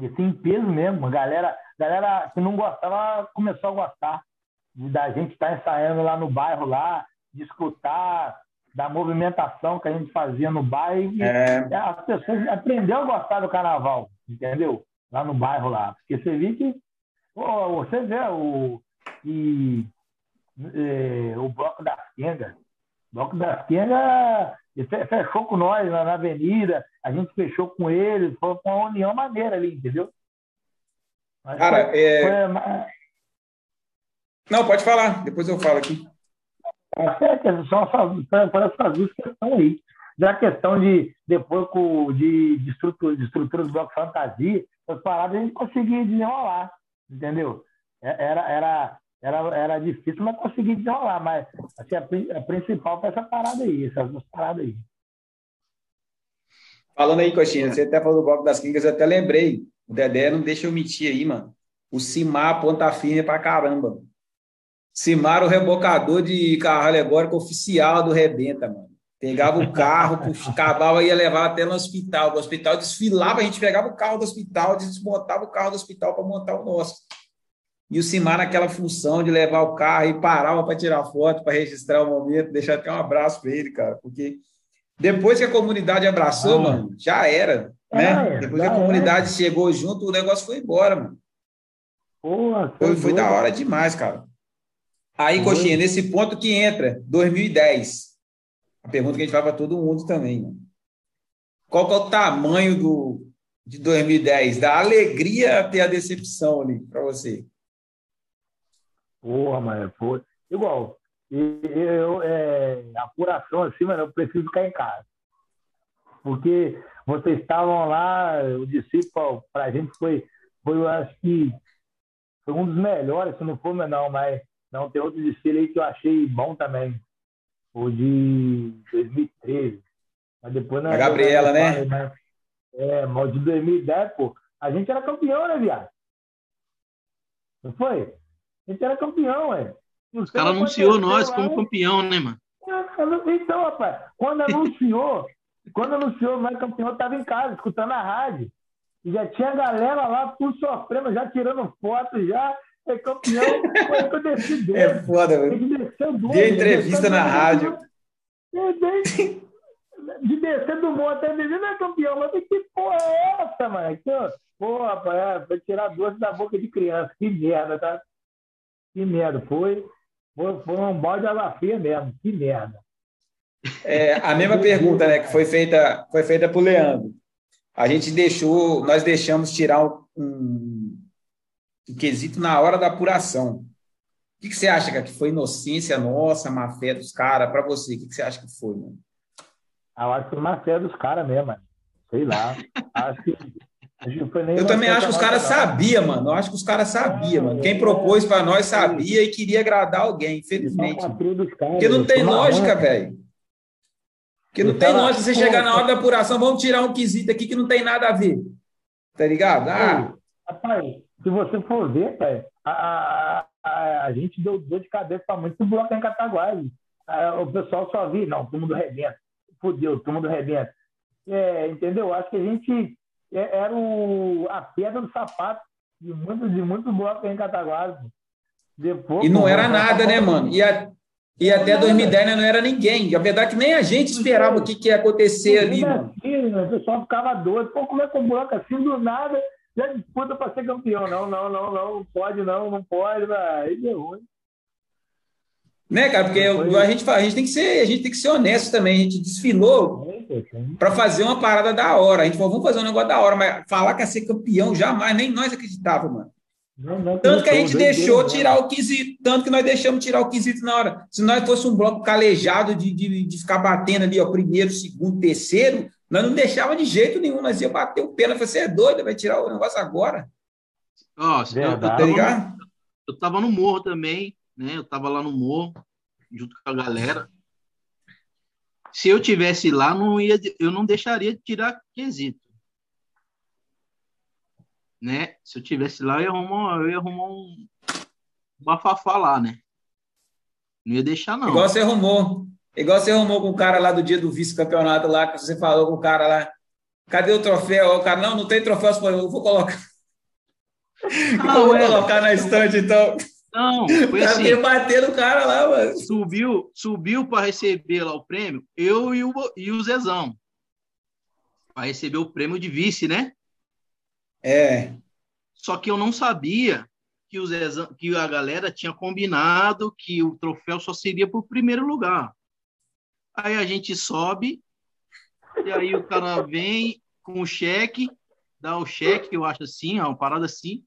Descia em peso mesmo. A galera, galera que não gostava começou a gostar da gente estar tá ensaiando lá no bairro, lá, de escutar da movimentação que a gente fazia no bairro. É... As pessoas aprenderam a gostar do carnaval, entendeu? Lá no bairro lá. Porque você viu que. você vê o, e, é, o Bloco das Quengas. O Bloco das Quengas fechou com nós lá na avenida, a gente fechou com eles, foi uma união maneira ali, entendeu? Mas Cara, foi, é... Foi, não, pode falar, depois eu falo aqui. É, são essas duas questões aí. Já a questão de, depois de, de, estrutura, de estrutura do bloco fantasia, as paradas a gente conseguia desenrolar, entendeu? É, era, era, era, era difícil, mas conseguia desenrolar. Mas assim, a, a principal foi essa parada aí, essas duas paradas aí. Falando aí, Coxinha, você até falou do bloco das Quingas, eu até lembrei. O Dedé não deixa eu mentir aí, mano. O Cimar ponta firme pra caramba. Simar, o rebocador de carro alegórico oficial do Rebenta, mano. Pegava o carro, [LAUGHS] cavava e ia levar até no hospital. O hospital desfilava, a gente pegava o carro do hospital, desmontava o carro do hospital para montar o nosso. E o Simar naquela função de levar o carro e parava para tirar foto, para registrar o momento, deixar até um abraço para ele, cara, porque depois que a comunidade abraçou, ah, mano, já era, né? É, depois que a comunidade é. chegou junto, o negócio foi embora, mano. Porra, foi, foi da hora demais, cara. Aí, Oi. Coxinha, nesse ponto que entra 2010. A pergunta que a gente faz para todo mundo também. Né? Qual é o tamanho do, de 2010? Da alegria até a decepção ali para você? Porra, mano, pô. Igual, eu, é, apuração assim, mas eu preciso ficar em casa. Porque vocês estavam lá, o discípulo, para a gente foi, foi, eu acho que foi um dos melhores, se não for menor, mas não, tem outro desfile aí que eu achei bom também. O de 2013. Mas depois A Gabriela, né? Mas, é, mas de 2010, pô, a gente era campeão, né, viado? Não foi? A gente era campeão, ué. Os caras anunciou nós como campeão, né, mano? Então, rapaz, quando anunciou, quando anunciou nós campeão, eu tava em casa, escutando a rádio. E já tinha galera lá, por sofrendo, já tirando foto, já é campeão, foi que eu desci [LAUGHS] É foda, velho. Dê entrevista na rádio. De descer do morro até viver, não é campeão, mas que porra é essa, mano? Que, porra, rapaz, foi tirar doce da boca de criança. Que merda, tá? Que merda. Foi, foi, foi um balde de água fria mesmo. Que merda. É, a mesma pergunta, né, que foi feita, foi feita por Leandro. A gente deixou, nós deixamos tirar um, um, um quesito na hora da apuração. O que, que você acha, cara, que foi inocência nossa, má fé dos caras? Para você, o que, que você acha que foi, mano? Eu acho que foi má fé dos caras mesmo, mano. Sei lá. [LAUGHS] acho que eu também acho que os caras sabiam, mano. Eu acho que os caras sabiam, mano. Quem propôs para nós sabia e queria agradar alguém, infelizmente. Porque não tem lógica, velho. Porque não tem lógica você chegar na hora da apuração, vamos tirar um quesito aqui que não tem nada a ver. Tá ligado? Ah. Rapaz, se você for ver, pai, a, a, a, gente deu dor de cabeça para muito bloco em Cataguases. O pessoal só viu, não, todo mundo rebenta. Fudeu, todo mundo rebenta. É, entendeu? Acho que a gente era o, a pedra do sapato de muitos de muitos blocos em Cataguases. Depois, e não era nada, né, mano? E, a, e até 2010 né, não era ninguém. A verdade é que nem a gente esperava o que, que ia acontecer ali, mano. Assim, o pessoal ficava doido. Pô, como é que um bloco assim do nada já disputa para ser campeão? Não, não, não, não, não pode, não, não pode, aí deu ruim. Né, cara? Porque a gente, a gente tem que ser, a gente tem que ser honesto também. A gente desfilou para fazer uma parada da hora. A gente falou, vamos fazer um negócio da hora, mas falar que ia ser campeão jamais, nem nós acreditávamos, mano. Não, não tanto que a gente deixou tirar o quesito, tanto que nós deixamos tirar o quesito na hora. Se nós fosse um bloco calejado de, de, de ficar batendo ali, ó, primeiro, segundo, terceiro, nós não deixava de jeito nenhum, nós ia bater o pênalti. Você é doido, vai tirar o negócio agora. Ó, oh, eu, eu, tava eu tava no morro também, né? Eu tava lá no morro, junto com a galera. Se eu tivesse lá, não ia, eu não deixaria de tirar quesito né? Se eu tivesse lá, eu ia arrumar, eu ia arrumar um bafafá lá, né? Não ia deixar, não. Igual você arrumou. Igual você arrumou com o cara lá do dia do vice-campeonato lá, que você falou com o cara lá. Cadê o troféu? O cara, não, não tem troféu, eu vou colocar. Não, [LAUGHS] eu vou é... colocar na estante, então. Não, [LAUGHS] foi tá assim. bater no cara lá, mano. Subiu, subiu para receber lá o prêmio, eu e o, e o Zezão. Para receber o prêmio de vice, né? É. Só que eu não sabia que, os, que a galera tinha combinado que o troféu só seria para o primeiro lugar. Aí a gente sobe, e aí o cara vem com o cheque, dá o cheque, eu acho assim, uma parada assim.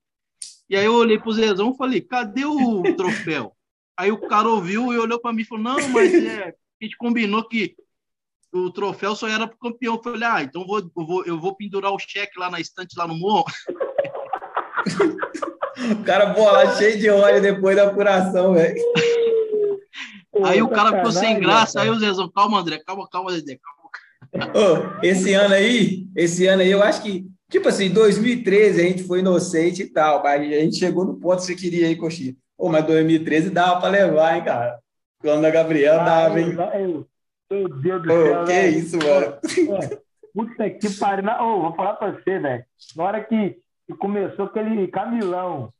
E aí eu olhei pro Zezão e falei, cadê o troféu? Aí o cara ouviu e olhou para mim e falou, não, mas é, a gente combinou que o troféu só era pro campeão. Eu falei, ah, então vou, eu, vou, eu vou pendurar o cheque lá na estante, lá no morro. o cara bola cheio de óleo depois da apuração, velho. Aí o cara ficou sem graça, aí o Zezão, calma, André, calma, calma, Zezé, calma. Oh, esse ano aí, esse ano aí, eu acho que, tipo assim, 2013 a gente foi inocente e tal, mas a gente chegou no ponto que você queria aí, Coxinha. Mas 2013 dava para levar, hein, cara. Quando a Gabriel dava, hein? Meu Deus do céu. Que é isso, mano? É, puta que pariu. Oh, vou falar pra você, velho. Na hora que começou aquele Camilão,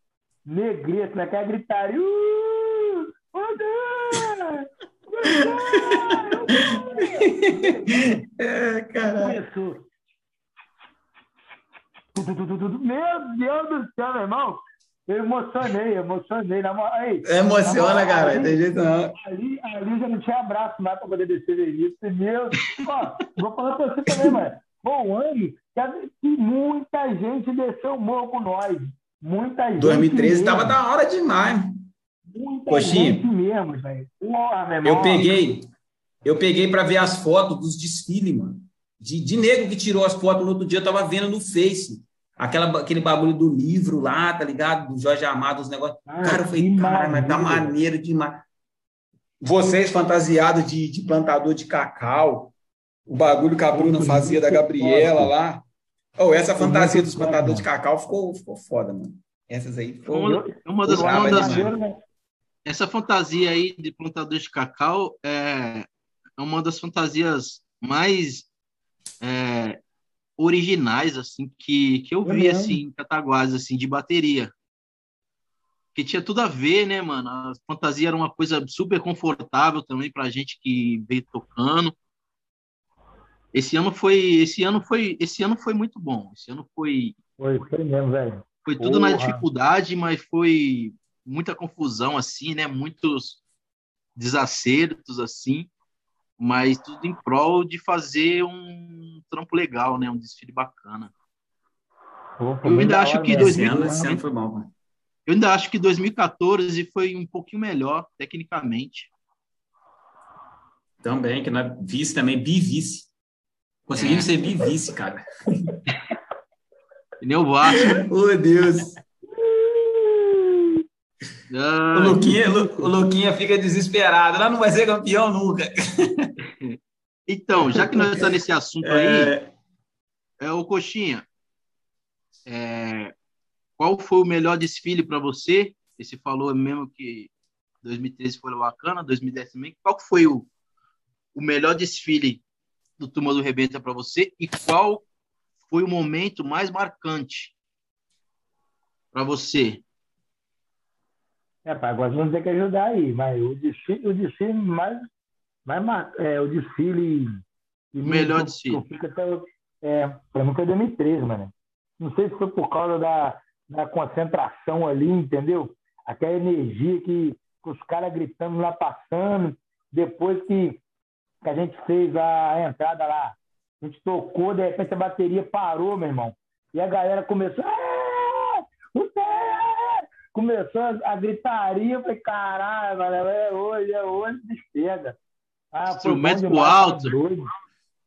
negrito, né? Aquela gritaria. Uh, é, caralho. Começou. Meu Deus do céu, meu irmão. Eu emocionei, emocionei. Na, aí, Emociona, na cara, ali, tem jeito não. Ali, ali já não tinha abraço mais para poder descer Vinícius. Meu, ó, vou falar para você também, mano. Foi um ano que muita gente desceu o morro com nós. Muita gente. 2013 estava da hora demais. Muita Coxinha, gente mesmo, velho. Eu peguei, eu peguei para ver as fotos dos desfiles, mano. De, de nego que tirou as fotos no outro dia, eu tava vendo no Face. Aquela, aquele bagulho do livro lá, tá ligado? Do Jorge Amado, os negócios. Ah, cara, eu falei, cara, mas tá maneiro demais. Vocês fantasiados de, de plantador de cacau, o bagulho que a Bruna fazia da Gabriela lá. Oh, essa fantasia dos plantadores de cacau ficou, ficou foda, mano. Essas aí foram. Uma, uma das, uma das essa fantasia aí de plantador de cacau é, é uma das fantasias mais é, originais assim que, que eu vi assim em Cataguases assim de bateria que tinha tudo a ver, né, mano? A fantasia era uma coisa super confortável também pra gente que veio tocando. Esse ano foi, esse ano foi, esse ano foi muito bom. Esse ano foi Foi, foi mesmo, velho. foi tudo na Porra. dificuldade, mas foi muita confusão assim, né? Muitos desacertos assim, mas tudo em prol de fazer um trampo legal, né? Um desfile bacana. Pô, Eu ainda da acho hora que mesmo. Esse 2000 ano, foi bom, mano. Eu ainda acho que 2014 foi um pouquinho melhor tecnicamente. Também, que não é vice também, bivice. Conseguimos ser bivice, cara. E nem o Vasco. Oh, Deus. O Ah, Luquinha, Lu- o Luquinha fica desesperado. Lá não vai ser campeão nunca. [LAUGHS] então, já que nós estamos nesse assunto aí, É, é, o Coxinha, é, qual foi o melhor desfile para você? Você falou mesmo que 2013 foi bacana, 2010 também. Qual foi o, o melhor desfile do Turma do Rebenta para você e qual foi o momento mais marcante para você? É, pai, agora vamos ter que ajudar aí, mas o desfile, o desfile mais, mais mar- é, o desfile me- Melhor desfile. fico até é, pra mim foi 2013, mano. Não sei se foi por causa da, da concentração ali, entendeu? Aquela energia que, que os caras gritando lá passando, depois que, que a gente fez a entrada lá, a gente tocou, de repente a bateria parou, meu irmão. E a galera começou. Começou a, a gritaria, eu falei, caralho, mano, é hoje, é hoje, despega. Ah, foi bom Instrumento pro tá alto.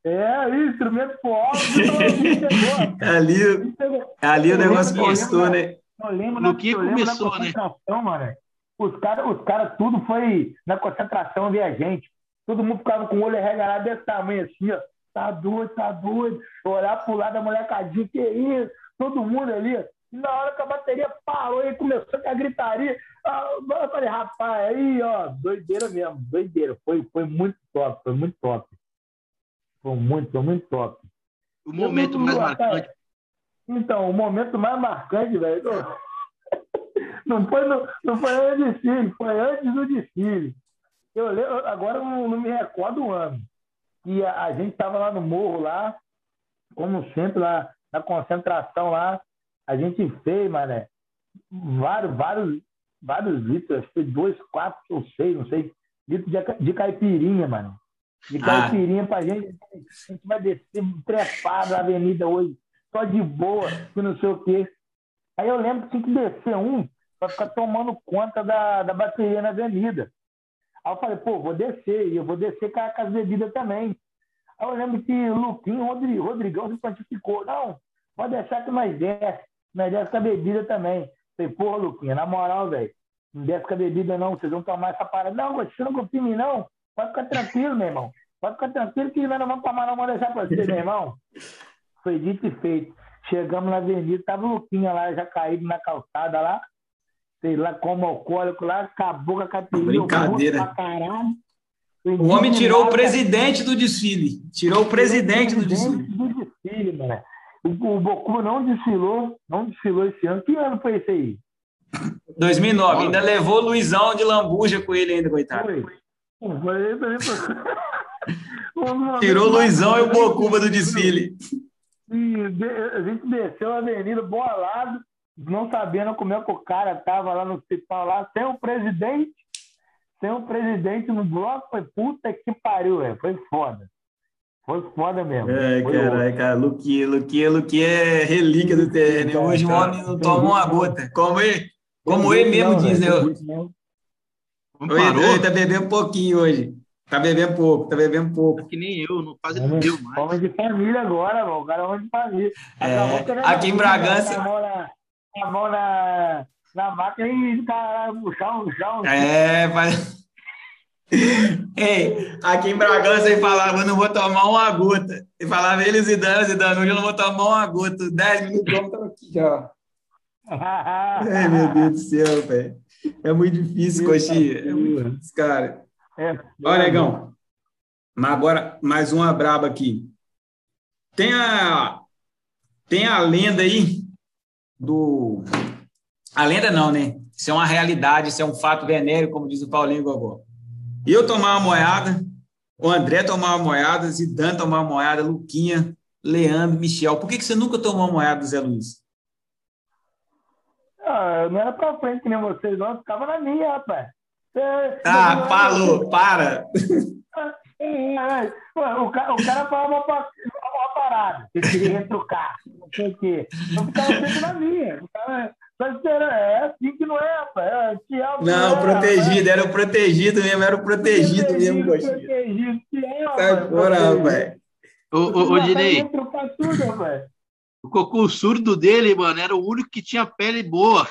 É, instrumento pro alto, então, [LAUGHS] pegou, ali, ali o negócio lembro- postou, lembro né? Eu lembro, No na, que eu lembro começou, na né? mano. Os caras, os cara, tudo foi na concentração via gente. Todo mundo ficava com o olho arregalado desse tamanho assim, ó. Tá doido, tá doido. Olhar pro lado da molecadinha, que isso? Todo mundo ali. E na hora que a bateria parou e começou com a gritaria, ah, eu falei, rapaz, aí, ó, doideira mesmo, doideira. Foi, foi muito top, foi muito top. Foi muito, foi muito top. O momento mais marcante. Então, o momento mais marcante, velho. [LAUGHS] Não foi, no, não foi antes do desfile, foi antes do desfile. Eu lembro, agora eu não, não me recordo o ano. E a, a gente estava lá no morro, lá, como sempre, lá na concentração lá, a gente fez, mané, vários, vários, vários litros, acho que foi dois, quatro ou seis, não sei, litros de, de caipirinha, mano. De Ah. caipirinha pra gente. A gente vai descer trepado na avenida hoje, só de boa, que não sei o quê. Aí eu lembro que tinha que descer um para ficar tomando conta da, da bateria na avenida. Aí eu falei, pô, vou descer, e eu vou descer com, a- com as bebidas também. Aí eu lembro que o Luquinho, Rodrigão se pontificou. Não, pode deixar que nós desce. Nós desce com a bebida também. Falei, porra, Luquinha, na moral, velho, não desce com a bebida não, vocês vão tomar essa parada. Não, você não confia em mim, não. Pode ficar tranquilo, meu irmão. Pode ficar tranquilo que nós não vamos tomar, não vamos deixar pra você, meu irmão. [LAUGHS] Foi dito e feito. Chegamos na avenida, tava o Luquinha lá, já caído na calçada lá. Sei lá, como alcoólico lá, acabou com a caipirinha. Brincadeira. caralho. O homem tirou o presidente do desfile. Tirou o presidente do desfile. do desfile, mano. O, o não desfilou, não desfilou esse ano. Que ano foi esse aí? 2009. Ainda levou o Luizão de lambuja com ele ainda, coitado. Foi. [LAUGHS] Tirou o Luizão e o Bocuba do desfile. E a gente desceu a avenida bolado, não sabendo como é que o cara tava lá no hospital lá, sem o presidente, sem o presidente no bloco, foi puta que pariu, velho. Foi foda. Foi foda mesmo. Foi caralho, cara. Luquinha, Luquinha, Luquinha é relíquia do terreno. hein? Hoje o homem não toma uma gota. Como ele, como ele mesmo Não, diz, né? Ele, tá bebendo pouquinho hoje. Tá bebendo pouco, tá bebendo pouco. Que nem eu, não quase não Homem, deu mais. homem de família agora, mano. O cara é homem de família. É, aqui em Bragança- A mão na, mão na, na máquina e caralho, puxar um chão. É, vai. [LAUGHS] Ei, aqui em Bragança ele falava, eu não vou tomar uma gota. Ele falava, ele Zidane, Zidane, hoje eu não vou tomar uma gota. Dez minutos, eu aqui já. [LAUGHS] Ai, meu Deus do céu, velho. É muito difícil, coxinha. É muito difícil, cara. É, Olha, Negão. Mas agora, mais uma braba aqui. Tem a, tem a lenda aí do A lenda não, né? Isso é uma realidade, isso é um fato venéreo, como diz o Paulinho Gogó. Eu tomar uma moeda, o André tomar uma moeda, Zidane tomar uma moeda, Luquinha, Leandro, Michel. Por que, que você nunca tomou uma moeda do Zé Luiz? Ah, eu não era pra frente que nem vocês, não. Eu ficava na minha, rapaz. Ah, falou, para. [LAUGHS] É, é, o, cara, o cara falava uma parada, que queria retrucar, não sei o quê. Eu ficava sempre na minha. Ficava. É assim que não é, rapaz. É, não, é, protegido, era o protegido mesmo, era o protegido, protegido mesmo, Gostinho. Protegido, que é, fora, rapaz. Ô, Dinei. O cocô surdo dele, mano, era o único que tinha pele boa.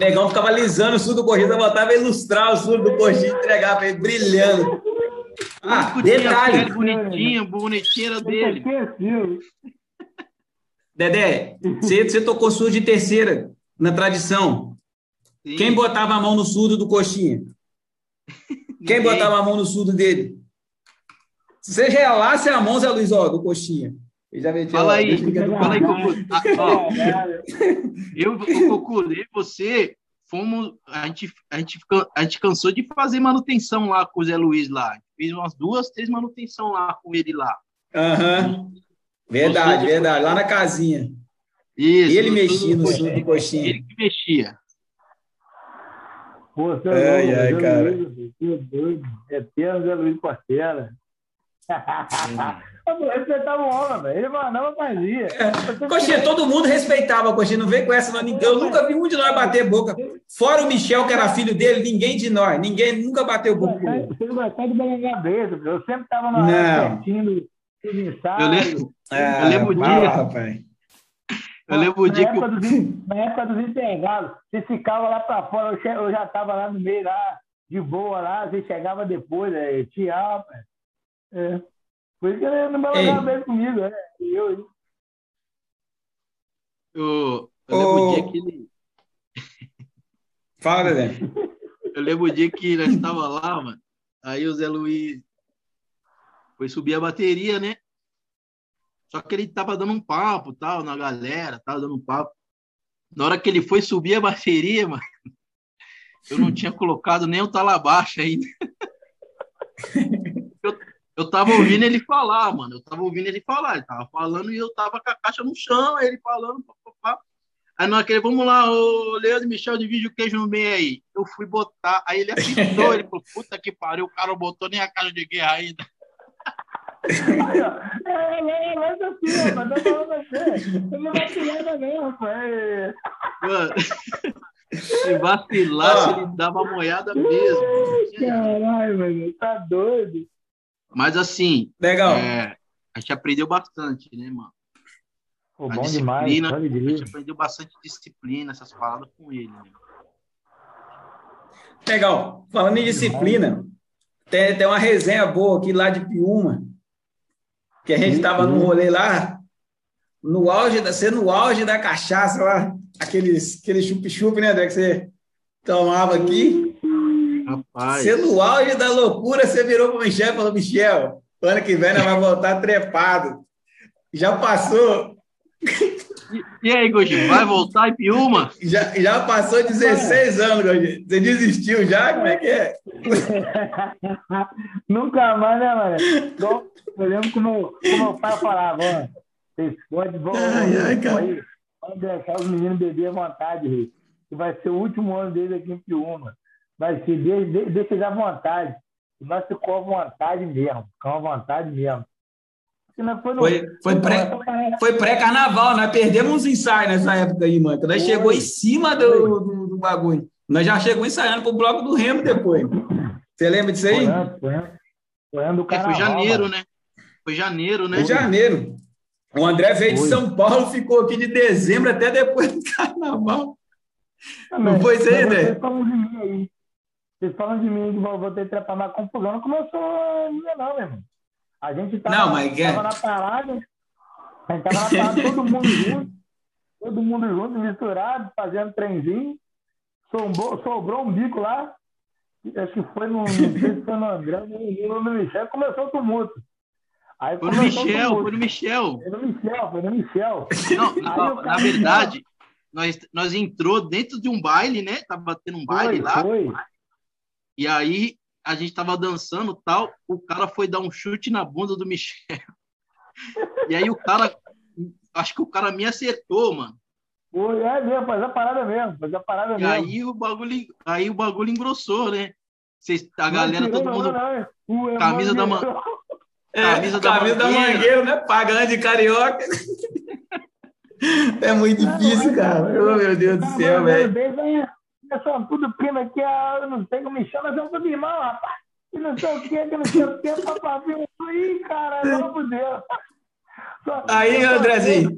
Negão ficava alisando o surdo do corrida, botava ilustrar o surdo do coxinha e entregava ele brilhando. Ah, detalhe. Bonitinha, bonitinha dele. Dedé, você, você tocou surdo de terceira na tradição. Sim. Quem botava a mão no surdo do coxinha? Quem botava a mão no surdo dele? Se você gelasse a mão, Zé Luiz, ó, do coxinha. Já fala aí, fala aí. Ah, ó, eu, Cocô, eu e você fomos. A gente, a, gente, a gente cansou de fazer manutenção lá com o Zé Luiz lá. Fiz umas duas, três manutenção lá com ele lá. Aham. Uhum. Verdade, verdade. Lá na casinha. Isso. Ele mexia no sul do coxinha. Ele que mexia. Pô, você é ai, ai, cara. Luiz, é doido. Eterno Zé Luiz Portela. Eu respeitava o homem, velho. Ele mandava, fazia. É. Coxinha, todo mundo respeitava, Coxinha. Não vem com essa, não. Eu nunca vi um de nós bater boca. Fora o Michel, que era filho dele, ninguém de nós. Ninguém nunca bateu boca com ele. Você não gostar de Banangabeira, eu sempre estava na hora pertinho eu lembro, eu lembro o dia, rapaz. Eu lembro o dia que. Dos, na época dos intervalos, você ficava lá para fora, eu já estava lá no meio, lá, de boa lá, você chegava depois, é, tchau, rapaz. É. Por isso que ele não balangava bem comigo, né? Eu, eu. Eu, eu lembro o dia que ele. [LAUGHS] Fala, Dedé. Eu lembro o dia que nós estava lá, mano. Aí o Zé Luiz foi subir a bateria, né? Só que ele tava dando um papo, tal, na galera, tava dando um papo. Na hora que ele foi subir a bateria, mano, eu não tinha colocado nem o talabaixo ainda. [LAUGHS] Eu, tava ouvindo ele falar, mano. Eu tava ouvindo ele falar. Ele tava falando e eu tava com a caixa no chão, ele falando. Pá, pá, pá. Aí na hora que ele, vamos lá, o Leandro Michel divide o queijo no meio aí. Eu fui botar, aí ele apitou, ele falou, puta que pariu, o cara não botou nem a caixa de guerra ainda. Aí, ó. É, é, é, assim, ó, mas eu falando assim, eu não vacilava não, rapaz. Mano, se vacilasse, ah. ele dava uma moiada mesmo. Caralho, mano, tá doido. Mas assim, legal. É, a gente aprendeu bastante, né, mano? Pô, bom disciplina, demais, a gente aprendeu bastante disciplina, essas palavras com ele, né? Legal. Falando em disciplina, tem, tem uma resenha boa aqui lá de Piúma, que a gente estava no rolê lá, no auge da, sendo no auge da cachaça lá, aqueles, aquele chup-chup, né, André, que você tomava aqui. Rapaz. Sendo no auge da loucura, você virou para o Michel e falou, Michel, ano que vem nós vai voltar trepado. Já passou e aí, Gordinho, vai voltar em Piuma? Já, já passou 16 anos, Gordinho. Você desistiu já? Como é que é? [LAUGHS] Nunca mais, né, mano? Eu lembro que meu, pai falava, ó, vocês podem, deixar os meninos beber à vontade, Rei. Que vai ser o último ano deles aqui em Piuma. Vai ser, deixa, deixa eles à vontade. E nós ficamos à vontade mesmo, ficamos à vontade mesmo. Foi, foi, pré, foi pré-carnaval, nós perdemos uns ensaios nessa época aí, mano. Nós foi. chegou em cima do, do, do, bagulho. Nós já chegou ensaiando pro bloco do Remo depois. Você lembra disso aí? Foi, foi, foi, foi janeiro, né? Foi janeiro, né? Foi janeiro. O André veio foi. de São Paulo, ficou aqui de dezembro até depois do [LAUGHS] carnaval. Ah, não foi isso aí, André? Vocês falam de mim aí. Vocês falam de mim que vou ter que trepar na confusão. Não começou minha, não, meu irmão. A gente estava não, mas... É- na parada, a gente estava na parada, todo mundo junto, todo mundo junto, misturado, fazendo trenzinho. Sobrou, sobrou um bico lá, acho que foi no, não sei se foi no André, no, no Michel, começou o tumulto. Aí foi no Michel, foi no Michel. Foi no Michel, foi no Michel. Não, na, na verdade, nós, nós entrou dentro de um baile, né? Tava tendo um baile Foi, lá. foi. E aí a gente tava dançando tal, o cara foi dar um chute na bunda do Michel. E aí o cara, acho que o cara me acertou, mano. Foi, é mesmo, faz a parada mesmo, faz a parada E mesmo. aí o bagulho, aí o bagulho engrossou, né? Vocês, a Não galera, todo não, mundo, não, camisa da Mangueirão. É, Camisa da camisa da Mangueira. Mangueira, né? Pagando de carioca. É muito difícil, cara. Oh, meu Deus do céu, velho. Nós somos tudo primo aqui, eu não sei como me chama, nós somos tudo irmão, rapaz. Que não sei o que, que não sei o que, papai. Aí, cara, Deus. Só- Aí, Andrezinho,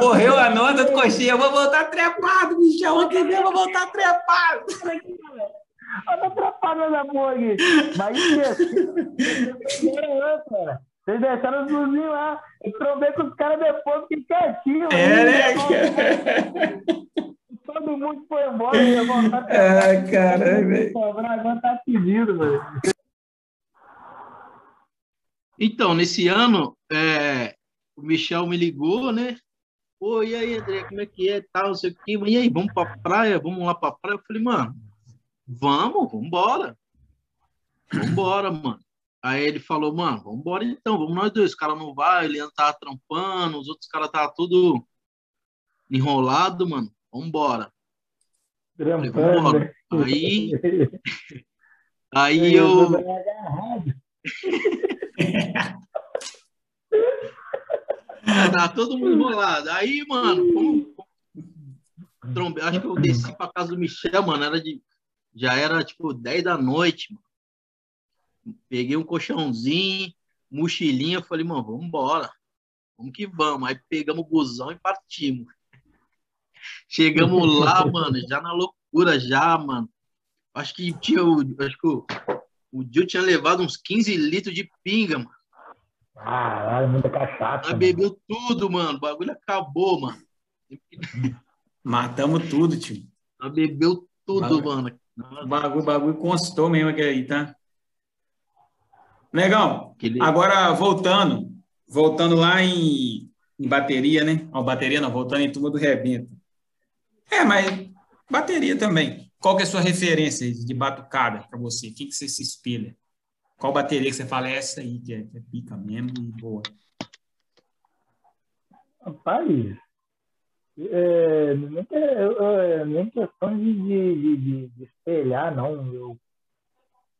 morreu a nota do coxinha. Eu vou voltar trepado, Michel. Ontem mesmo eu vou voltar trepado. Olha a porra aqui. Mas é cara. Vocês deixaram os vizinhos lá. Eu trombei com os caras depois, fiquei quietinho. É, né? Todo mundo foi embora. ia voltar pra Ai, caralho, velho. Agora tá pedido, velho. Então, nesse ano, é, o Michel me ligou, né? Pô, e aí, André, como é que é? Tal, não sei o quê. E aí, vamos pra praia? Vamos lá pra praia? Eu falei, mano, vamos, vambora. Vambora, mano. Aí ele falou, mano, vambora então, vamos nós dois. O cara não vai, ele tava trampando, os outros caras tava tudo enrolado, mano. Vambora. Trampando, vambora. né? Aí, [LAUGHS] aí eu. [LAUGHS] Tá todo mundo enrolado. Aí, mano, como... Trombe... acho que eu desci pra casa do Michel, mano. Era de... Já era tipo 10 da noite, mano. Peguei um colchãozinho, mochilinha, falei, mano, vamos embora. Vamos que vamos. Aí pegamos o busão e partimos. Chegamos [LAUGHS] lá, mano, já na loucura, já, mano. Acho que tinha o. Acho que o, o Gil tinha levado uns 15 litros de pinga, mano. Caralho, muita cachaça. Nós bebeu tudo, mano. O bagulho acabou, mano. Matamos tudo, tio. Nós bebeu tudo, Bagulho. mano. O bagulho, o bagulho constou mesmo aqui aí, tá? Negão, agora voltando, voltando lá em, em bateria, né? Ó, bateria não, voltando em turma do rebento. É, mas bateria também. Qual que é a sua referência de batucada para você? O que, que você se espelha? Qual bateria que você fala é essa aí, que é, que é pica mesmo e boa? Rapaz, é, nem, que- é, nem questão de, de, de- de- espelhar, não. Eu,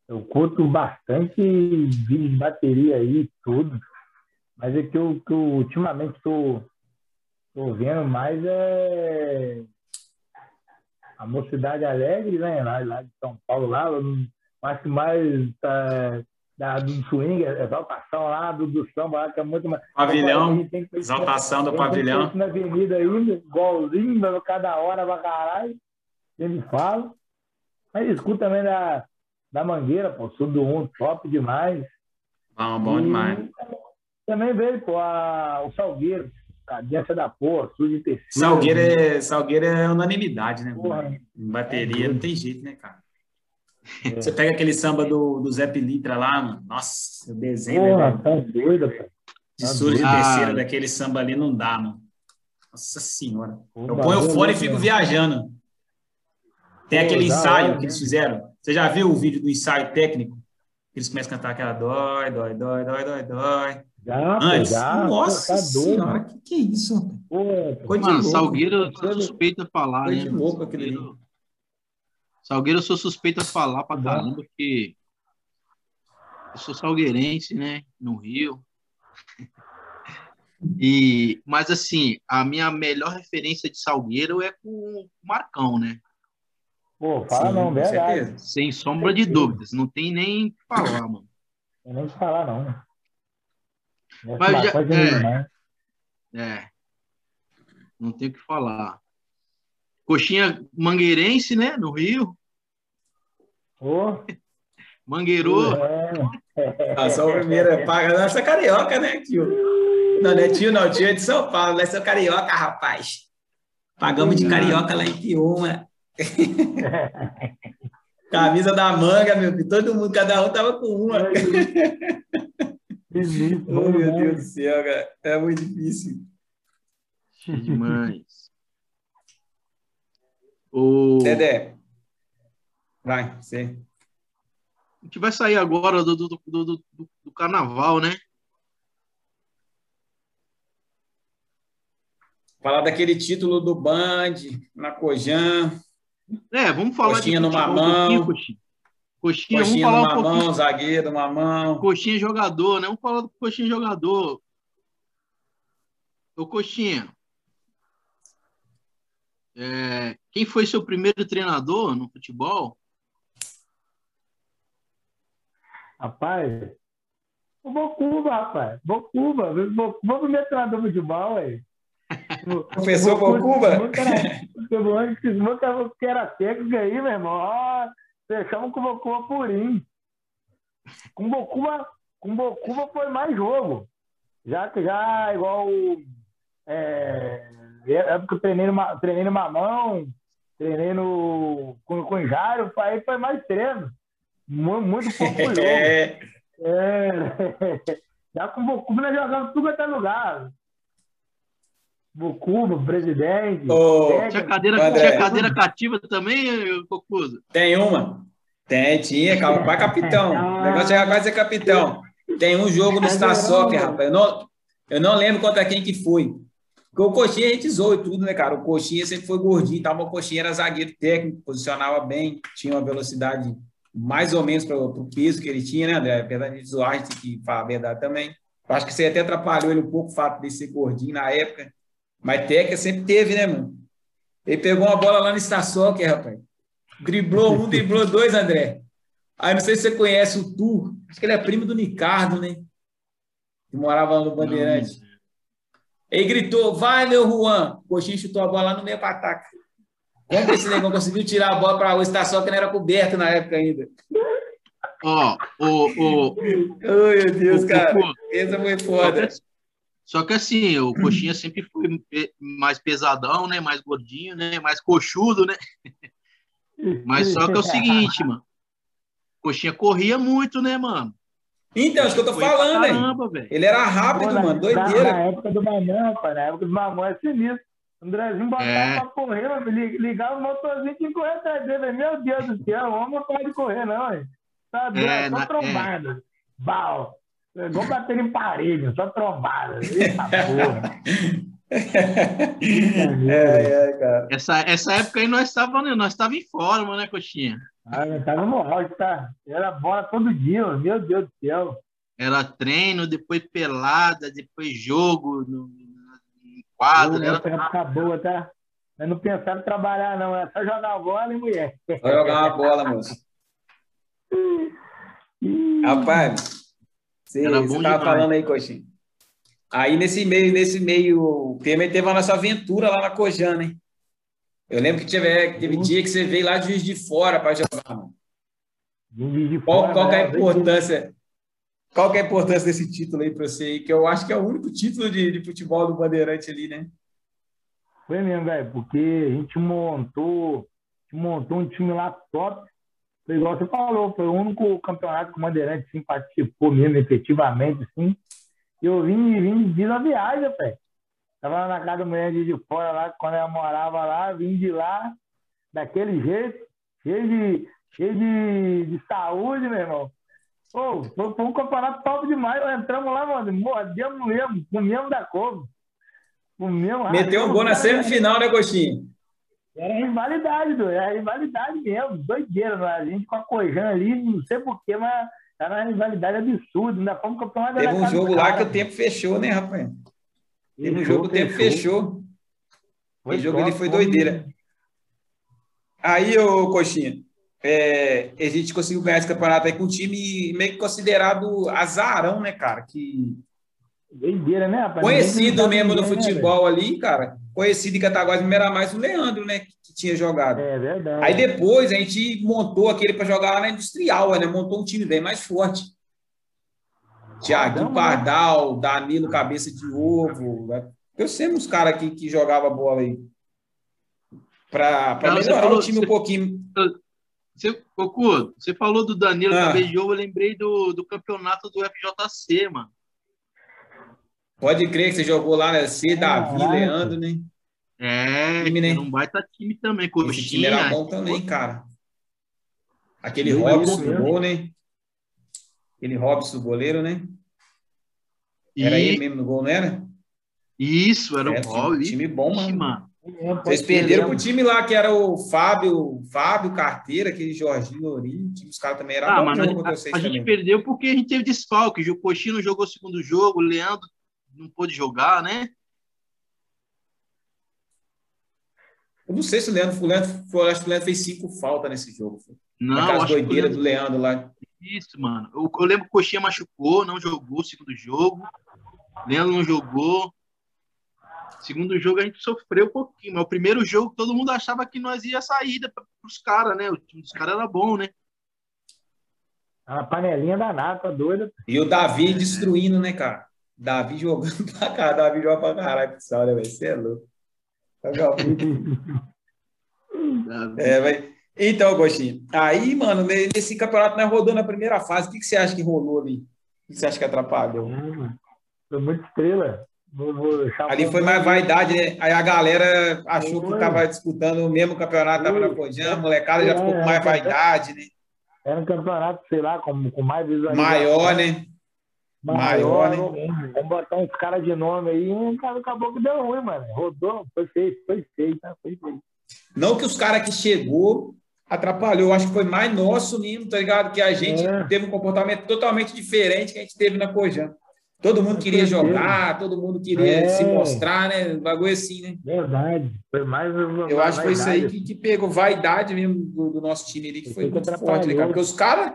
eu curto bastante vídeo de bateria aí, tudo. Mas é que eu, que eu ultimamente estou vendo mais é a Mocidade Alegre, né? Lá, lá de São Paulo, lá, acho que mais tá, da, do swing, a exaltação lá, do, do samba lá, que é muito mais. Pavilhão, que- exaltação do pavilhão. Na avenida ainda, igualzinho, mas cada hora pra caralho. Ele fala. Mas escuta também da, da Mangueira, pô, sou do um, top demais. Bom, bom E demais. Também veio, pô, a, o Salgueiro, cadência da porra, sul de terceiro. Salgueiro é, Salgueiro é unanimidade, né? Porra. Em bateria não tem jeito, né, cara? É. Você pega aquele samba do, do Zé Pilitra lá, mano. Nossa, o desenho Porra, né, tá doido, pô. de surdo de Ah. terceira daquele samba ali não dá, mano. Nossa senhora. Eu ponho fone e é fico viajando. Tem aquele ensaio que eles né? fizeram. Você já viu o vídeo do ensaio técnico? Eles começam a cantar aquela dói, dói, dói, dói, dói, dói. Já, Antes, já. nossa tá senhora, que que é isso? Pô, Mano, louco. Salgueiro eu sou suspeito a falar, né? de louco ali. Salgueiro, Salgueiro eu sou suspeito a falar pra caramba, porque eu sou salgueirense, né? No Rio. [LAUGHS] E, mas assim, a minha melhor referência de Salgueiro é com o Marcão, né? Pô, fala Sim, não, verdade. Sem sombra de dúvidas. Não tem nem o que falar, mano. Não nem falar, não. Não Mas já- é. né? É. Não tem o que falar. Coxinha mangueirense, né? No Rio. Pô, Mangueirou. é. Ah, só o primeiro é paga nossa carioca, né, tio? Não, não é tio, não, tio é de São Paulo, nós somos carioca, rapaz. Pagamos de carioca lá em Piuma. [LAUGHS] Camisa da manga, meu filho. Todo mundo, cada um tava com uma. [LAUGHS] [LAUGHS] Oh, meu né? Deus do céu, cara. É muito difícil. demais. [LAUGHS] o... Dedé. Vai, você. A gente vai sair agora do, do, do, do, do carnaval, né? Falar daquele título do Band, na Cojan. É, vamos falar Coxinha de no mamão. Um coxinha. Coxinha, falar um mamão, zagueiro, mamão. Coxinha jogador, né? Vamos falar do coxinha jogador. Ô, Coxinha. É, quem foi seu primeiro treinador no futebol? Rapaz, o Bocuba, rapaz. Bocuba. Vamos primeiro treinador de futebol, aí. [LAUGHS] Professor Bocuba? Que era técnico aí, meu irmão. Fechamos com o Bocuba Purim. Com o Bocuba, com Bocuba foi mais jogo. Já que já, igual. É, época eu treinei no, treinei no Mamão, treinei no, com, com o Jairo, aí foi mais treino. Muito, muito pouco [LAUGHS] jogo. é. é. [LAUGHS] Já com o Bocuba nós jogamos tudo até lugar. Bocuba, presidente. Oh, tinha, cadeira, tinha cadeira cativa também, Cocuso? Tem uma. Tem, tinha, [LAUGHS] vai capitão. O negócio é quase ser capitão. Tem um jogo no Star Soccer, rapaz. Eu não, eu não lembro contra quem que foi. Porque o Coxinha a gente zoou e tudo, né, cara? O Coxinha sempre foi gordinho, tá? o Coxinha era zagueiro técnico, posicionava bem, tinha uma velocidade mais ou menos para o peso que ele tinha, né, André? Apesar de zoar, a gente tem que falar a verdade também. Acho que você até atrapalhou ele um pouco o fato de ser gordinho na época. Mas técnica sempre teve, né, mano? Ele pegou uma bola lá no Star rapaz. Driblou um, [LAUGHS] driblou dois, André. Aí não sei se você conhece o Tu. Acho que ele é primo do Nicardo, né? Que morava lá no Bandeirante. Ele gritou, vai, meu Juan. O coxinha chutou a bola lá no meio para ataque. Como que esse negão conseguiu tirar a bola para o Estação que não era coberto na época ainda? Ó, o. o, oh, meu Deus, cara. Essa foi foda. Só que assim, o Coxinha sempre foi mais pesadão, né? Mais gordinho, né? Mais coxudo, né? [LAUGHS] Mas só que é o seguinte, mano. Coxinha corria muito, né, mano? Então, isso que eu tô falando, caramba, Ele era rápido, Pô, mano, doideira. Na, época do Mamão, pai, na época do Mamão é sinistro. Andrezinho botava é. pra correr, mano, ligava o motorzinho e correr atrás dele. Meu Deus do céu, vamos não pode correr, não, hein? Tá doido, é, só trombada. É. Bal. Vamos bater em parede, só trombada. Eita porra. [LAUGHS] é, é, essa, essa época aí nós estávamos nós estava em forma, né, Coxinha? Ah, estava no auge, tá? Era bola todo dia, meu Deus do céu. Era treino, depois pelada, depois jogo no, no quadro. Era... época boa, tá? Eu não pensava em trabalhar, não. Era só jogar bola e mulher. Só jogar uma bola, moço. [LAUGHS] Rapaz, você estava falando aí, Coxinha. Aí nesse meio, nesse meio, o Temer teve a nossa aventura lá na Cojan, né? Eu lembro que teve, teve uhum. dia que você veio lá de Juiz de Fora para jogar, mano. Qual, qual é a importância? Qual é a importância desse título aí para você aí? Que eu acho que é o único título de, de futebol do Bandeirante ali, né? Foi mesmo, velho, porque a gente montou, montou um time lá top foi igual você falou, foi o único campeonato que o Bandeirante sim, participou mesmo, efetivamente, sim. E eu vim, vim de uma viagem, pé. Tava lá na casa da mulher de fora, lá, quando ela morava lá, vim de lá, daquele jeito, cheio de, cheio de, de saúde, meu irmão. Pô, foi, foi um campeonato top demais. Nós entramos lá, mano, mordemos mesmo, comemos da couve. Comemos, Meteu um gol na semifinal, né, Gostinho? Era rivalidade, doido. Era rivalidade mesmo. Doideira, né? a gente com a Cojan ali, não sei porquê, mas era uma rivalidade absurda. Ainda fomos campeão Teve um jogo lá que o tempo fechou, né, rapaz? Teve um jogo que o tempo fechou. O jogo ali foi doideira. Aí, ô Coxinha, é, a gente conseguiu ganhar esse campeonato aí com um time meio que considerado azarão, né, cara? Que Doideira, né, rapaz? Conhecido mesmo no né, futebol né, ali, cara. Conhecido em Cataguás era mais o Leandro, né? Que tinha jogado. É verdade. Aí depois a gente montou aquele para jogar lá na Industrial, né? Montou um time bem mais forte. Tiaguinho Pardal, Danilo Cabeça de Ovo. Né? Eu sei uns caras que, que jogavam bola aí. Para melhorar falou, o time você, um pouquinho. Você, Cocu, você falou do Danilo ah. Cabeça de Ovo, eu lembrei do, do campeonato do FJC, mano. Pode crer que você jogou lá na C, Davi. Leandro, né? É, Time, né? era um baita time também. Esse time era Coxinha. bom também, cara. Aquele Isso Robson mesmo. no gol, né? Aquele Robson, o goleiro, né? E- Era ele mesmo no gol, não era? Isso, era É, o Rob. time bom, Ixi, mano. mano. Vocês perderam pro time lá, que era o Fábio, Fábio Carteira, aquele Jorginho Lourinho. O time dos caras também era Ah, bom mano, a, a gente perdeu porque a gente teve desfalque. O Coxinha não jogou o segundo jogo, o Leandro não pôde jogar, né? Eu não sei se o Leandro, o Leandro, acho que o Leandro fez cinco faltas nesse jogo. Não, acho doideiras Leandro- do Leandro lá. Isso, mano. Eu, eu lembro que o Coxinha machucou, não jogou o segundo jogo. Leandro não jogou. Segundo jogo a gente sofreu um pouquinho, mas o primeiro jogo todo mundo achava que nós ia saída para os caras, né? O time dos caras era bom, né? A panelinha danada, tá doida. E o Davi destruindo, né, cara? Davi jogando [LAUGHS] pra caralho. Davi joga pra caralho, pessoal, né, velho? Você é louco. Muito. É. Então, Gostinho, aí, mano, nesse campeonato nós rodou na primeira fase. O que, que você acha que rolou ali? O que você acha que atrapalhou? Foi muito estrela. Vou, vou Ali foi mais vaidade, né? Aí a galera achou que Foi. tava disputando o mesmo campeonato, tava Foi. na Cojam, a molecada já É, ficou com é, mais é. vaidade, né? Era um campeonato, sei lá, com, com mais visualização. Maior, né? Maior, né? Vamos, vamos botar uns caras de nome aí. Um cara acabou que deu ruim, mano. Rodou, foi feio, foi feio, tá? Foi feio. Não que os caras que chegou atrapalhou, acho que foi mais nosso mesmo, tá ligado? Que a gente É. teve um comportamento totalmente diferente que a gente teve na Cojam. Todo mundo queria jogar, todo mundo queria É. se mostrar, né? Um bagulho assim, né? Verdade. Foi mais. Eu acho que foi isso aí que, que pegou vaidade mesmo do, do nosso time ali, que foi muito forte, né, cara? Porque os caras.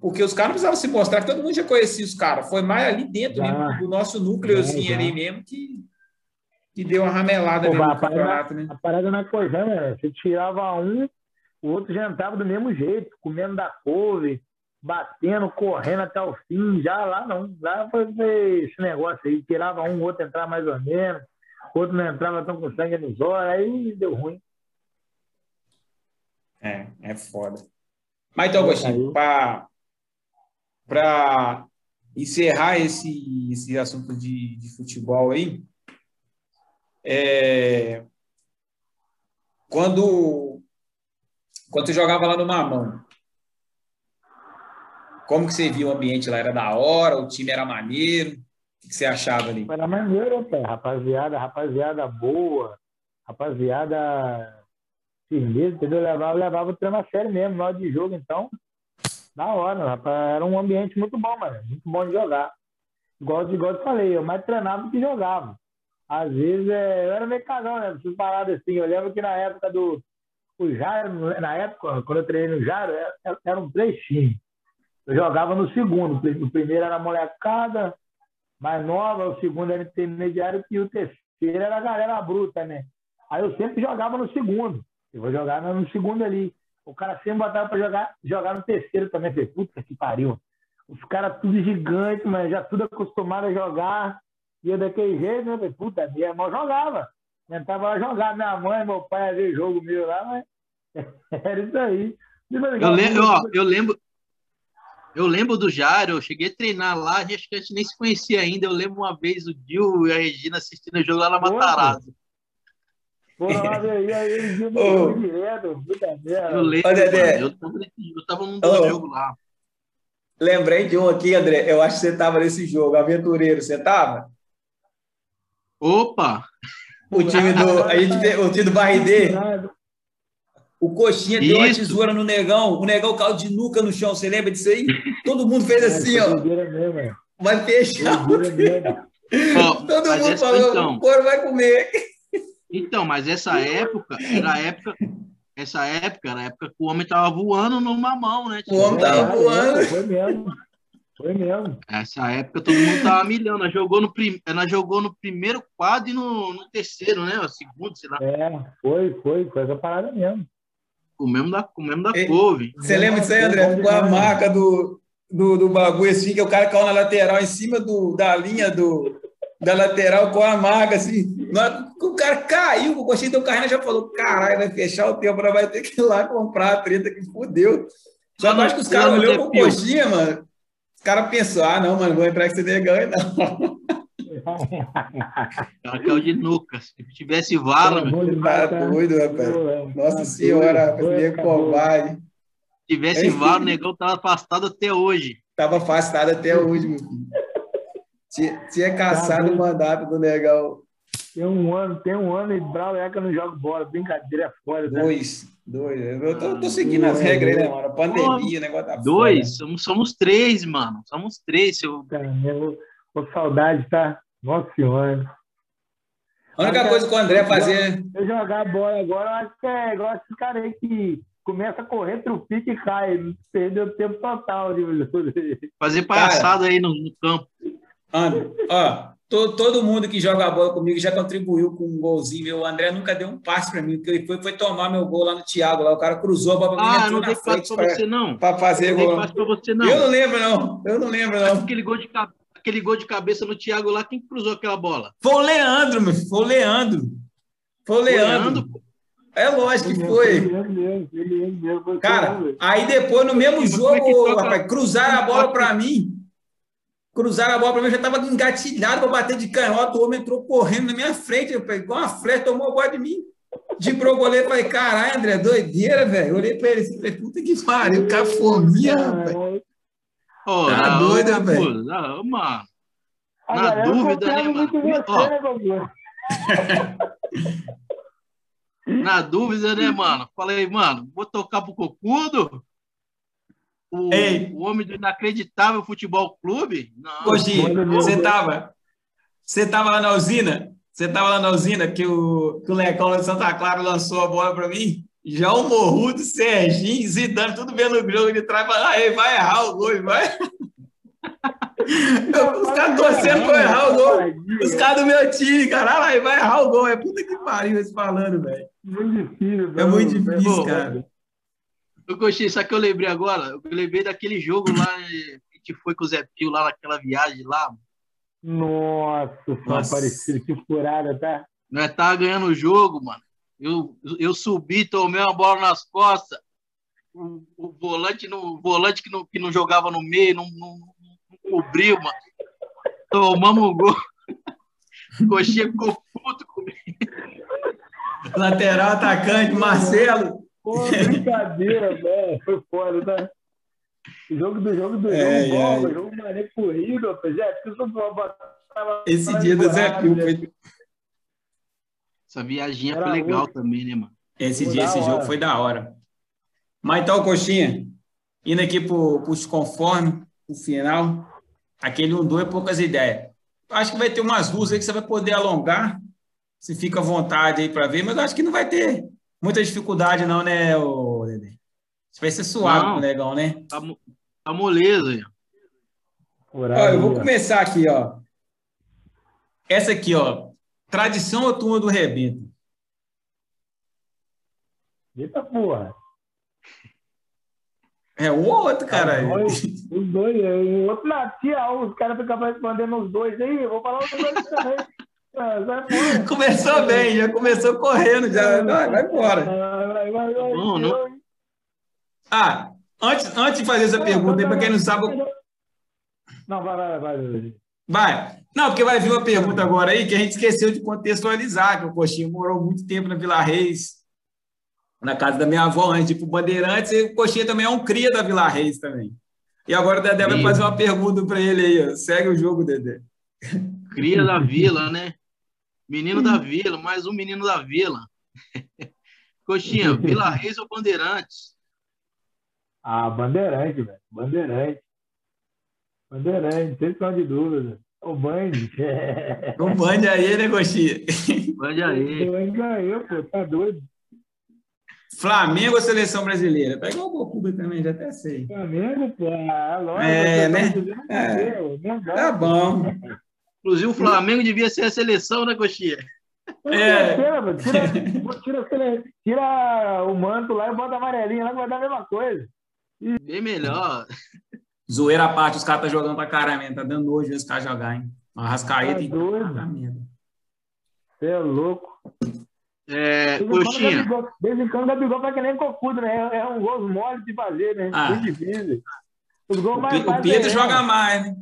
Porque os caras precisavam se mostrar, que todo mundo já conhecia os caras. Foi mais ali dentro Já. do nosso núcleozinho Já, já. ali mesmo que, que deu uma ramelada Pô, a parada- né? A parada na Cojão, né? Você tirava um, o outro já entrava do mesmo jeito, comendo da couve, batendo, correndo até o fim. Já lá não. Lá foi esse negócio aí. Tirava um, o outro entrava mais ou menos, o outro não entrava tão com sangue nos olhos, aí deu ruim. É, é foda. Mas então, Aí. Agostinho, para encerrar esse, esse assunto de, de futebol aí, é, quando, quando você jogava lá no Mamão, como que você viu o ambiente lá? Era da hora? O time era maneiro? O que você achava ali? Era maneiro. Rapaziada, rapaziada boa, rapaziada firmeza, entendeu? Levava, levava o treino a sério mesmo, na hora de jogo, então. Da hora, rapaz. Era um ambiente muito bom, mano. Muito bom de jogar. Igual, igual eu falei, eu mais treinava do que jogava. Às vezes é, eu era meio cagão, né? Essas paradas assim. Eu lembro que na época do. O Jairo, na época, quando eu treinei no Jairo, era- eram três times. Eu jogava no segundo. O primeiro era molecada, mais nova, o segundo era intermediário e o terceiro era a galera bruta, né? Aí eu sempre jogava no segundo. Eu vou jogar no segundo ali. O cara sempre botava para jogar, jogar no terceiro também. Falei, puta que pariu. Os caras tudo gigante, mas já tudo acostumado a jogar. E eu daquele jeito, né? Falei, puta, minha irmã jogava. Tentava lá jogar. Minha mãe, meu pai ver jogo meu lá, mas [LAUGHS] era isso aí. Eu lembro, ó, eu lembro, eu lembro do Jário, eu cheguei a treinar lá, acho que a gente nem se conhecia ainda. Eu lembro uma vez o Dil e a Regina assistindo o jogo lá na Matarazzo. Porra, lá, [LAUGHS] aí, direto, puta merda. Eu lembro, Ô, Dedé. eu tava, nesse- eu tava num Ô. dos jogos lá. Lembrei de um aqui, André. Eu acho que você estava nesse jogo, aventureiro. Você estava? Opa! O time do. A gente, vê- o time do Barridê. O Coxinha deu uma Isso. tesoura no negão. O negão caiu de nuca no chão. Você lembra disso aí? Todo mundo fez assim, ó. Mesmo. Vai fechar. Ó, Todo mundo falou: então, o couro vai comer. Então, mas essa época era a época. Essa época era a época que o homem tava voando numa mão, né? O homem tava É, voando. é, Foi mesmo. Foi mesmo. Essa época todo mundo tava milhão. Ela jogou no, prim... ela jogou no primeiro quadro e no, no terceiro, né? O segundo, sei lá. É, foi, foi, foi essa parada mesmo. O mesmo da, o mesmo da Ei. couve. Você lembra disso aí, André? Ficou a marca do, do, do bagulho assim, que o cara caiu na lateral, em cima do, da linha do, da lateral, com a marca assim. Na O cara caiu, o Coxinha deu carreira já falou: caralho, vai fechar o tempo, nós vai ter que ir lá comprar a treta que fudeu. Só acho que os caras olhou pro. Coxinha, mano. Os caras pensaram: ah, não, mano, vou entrar com esse negão aí, não. [LAUGHS] Cara caiu de nuca. Se tivesse vala, meu. Tá doido, rapaz. Nossa senhora, rapaz, meio covarde. Se tivesse vala, o negão tava afastado até hoje. Tava afastado até hoje, meu filho. Tinha, tinha caçado o mandato do negão. Tem um ano, tem um ano e Brau é que eu não jogo bola. Brincadeira é fora. Né? Dois. Dois. Eu tô, tô seguindo as regras aí, né, mano? Pandemia, o negócio tá Dois. Somos, somos três, mano. Somos três. Seu... Caramba, com saudade, tá? Nossa senhora. A única coisa que o André fazia. Eu jogar bola agora, eu acho que é igual esse cara aí que começa a correr, trupica e cai. Perdeu tempo total. Fazer palhaçada aí no, no campo. André, ó, todo, todo mundo que joga bola comigo já contribuiu com um golzinho. O André nunca deu um passe para mim, porque ele foi, foi tomar meu gol lá no Thiago. Lá, o cara cruzou a bola para mim ah, entrou não na frente para você não. Para fazer não gol. Pra você, não. Eu não lembro não. Eu não lembro não. Aquele gol de aquele gol de cabeça no Thiago lá, quem cruzou aquela bola? Foi o Leandro, meu. Foi o Leandro. Foi o Leandro. Leandro é lógico que foi. Cara, aí depois no mesmo jogo, rapaz, cruzaram a bola para mim. Cruzaram a bola para mim, eu já estava engatilhado para bater de canhota. O homem entrou correndo na minha frente, igual uma flecha, tomou a bola de mim. De pro goleiro, falei, caralho, André, doideira, velho. Olhei para ele assim, falei, puta que pariu, cafonia, rapaz. Oh, tá não, doido, velho? Mano. Na dúvida, né, mano? [LAUGHS] Na dúvida, né, mano? Falei, mano, vou tocar pro Cocudo? O, o homem do inacreditável futebol clube? Não. Coxinha, você tava, você tava lá na usina? Você tava lá na usina que o, que o Lecão de Santa Clara lançou a bola para mim? Já o Morrudo, Serginho, Zidane, tudo vendo o jogo de trás, falando, aí vai errar o gol, vai. [LAUGHS] Os caras torcendo pra errar o gol. Os caras do meu time, caralho, aí vai errar o gol. É puta que pariu eles falando, velho. Muito difícil, É muito difícil, cara. Eu gostei, só que eu lembrei agora, eu lembrei daquele jogo lá que foi com o Zé Pio lá naquela viagem lá. Nossa, Nossa. parecido, que furada, tá? Nós tava ganhando o jogo, mano. Eu, eu subi, tomei uma bola nas costas. O, o volante, no, o volante que, não, que não jogava no meio, não, não, não cobriu, mano. Tomamos um gol. [LAUGHS] Coxinha ficou puto comigo. Lateral, atacante, Marcelo. Pô, brincadeira, velho. [LAUGHS] Foi foda, tá? Jogo do jogo do é, jogo, é, bola, é. jogo mané corrido, rapaz. Porque eu sou Esse dia do Zé Pio foi, essa viaginha Era foi legal também, né, mano? Esse foi dia, esse hora. jogo foi da hora. Mas então, Coxinha, indo aqui para os conformes, o final, aquele 1-2 é poucas ideias. Acho que vai ter umas ruas aí que você vai poder alongar, se fica à vontade aí para ver, mas acho que não vai ter muita dificuldade não, né, o Dedê? Vai ser suave não, o negão, né? Tá, tá moleza. Ó, eu vou começar aqui, ó. Essa aqui, ó. Tradição ou turma do rebento? Eita porra. É um ou outro, cara. Os dois, [LAUGHS] o é, outro na tia, os caras ficam respondendo os dois aí, eu vou falar os dois também. Ah, [LAUGHS] começou bem, já começou correndo, já vai, vai embora. Vai, vai, vai, não, não. Ah, antes, antes de fazer essa pergunta, para quem não sabe. Não, vai, vai, vai. Vai. Não, porque vai vir uma pergunta agora aí que a gente esqueceu de contextualizar, que o Coxinha morou muito tempo na Vila Reis, na casa da minha avó, antes de ir para Bandeirantes, e o Coxinha também é um cria da Vila Reis também. E agora o Dedé vai fazer uma pergunta para ele aí, ó. segue o jogo, Dedé. Cria da Vila, né? Menino da Vila, mais um menino da Vila. [LAUGHS] Coxinha, Vila [LAUGHS] Reis ou Bandeirantes? Ah, Bandeirante, velho. Bandeirante. Bandeirante, sem sombra de dúvida. O Band. O Band aí, né, Coxinha? [LAUGHS] Band aí. O Band ganhou, pô, tá doido. Flamengo ou seleção brasileira? Pega o Bocuba também, já até sei. Flamengo, pô, ah, lógico. É, né? É. Tá bom. Inclusive, o Flamengo devia ser a seleção, né, Coxinha? É. Tira, tira, tira, o manto lá e bota amarelinho lá que vai dar a mesma coisa. Bem melhor. Zoeira à parte, os caras estão tá jogando pra caramba, tá dando nojo os caras jogar, hein? Arrascaeta tá e doido. Você é louco. É, coxinha. Desde quando o Gabigol vai que nem cocudo, né? É um gol mole de fazer, né? Ah. Muito difícil. Os gols mais o Pedro joga mais, né?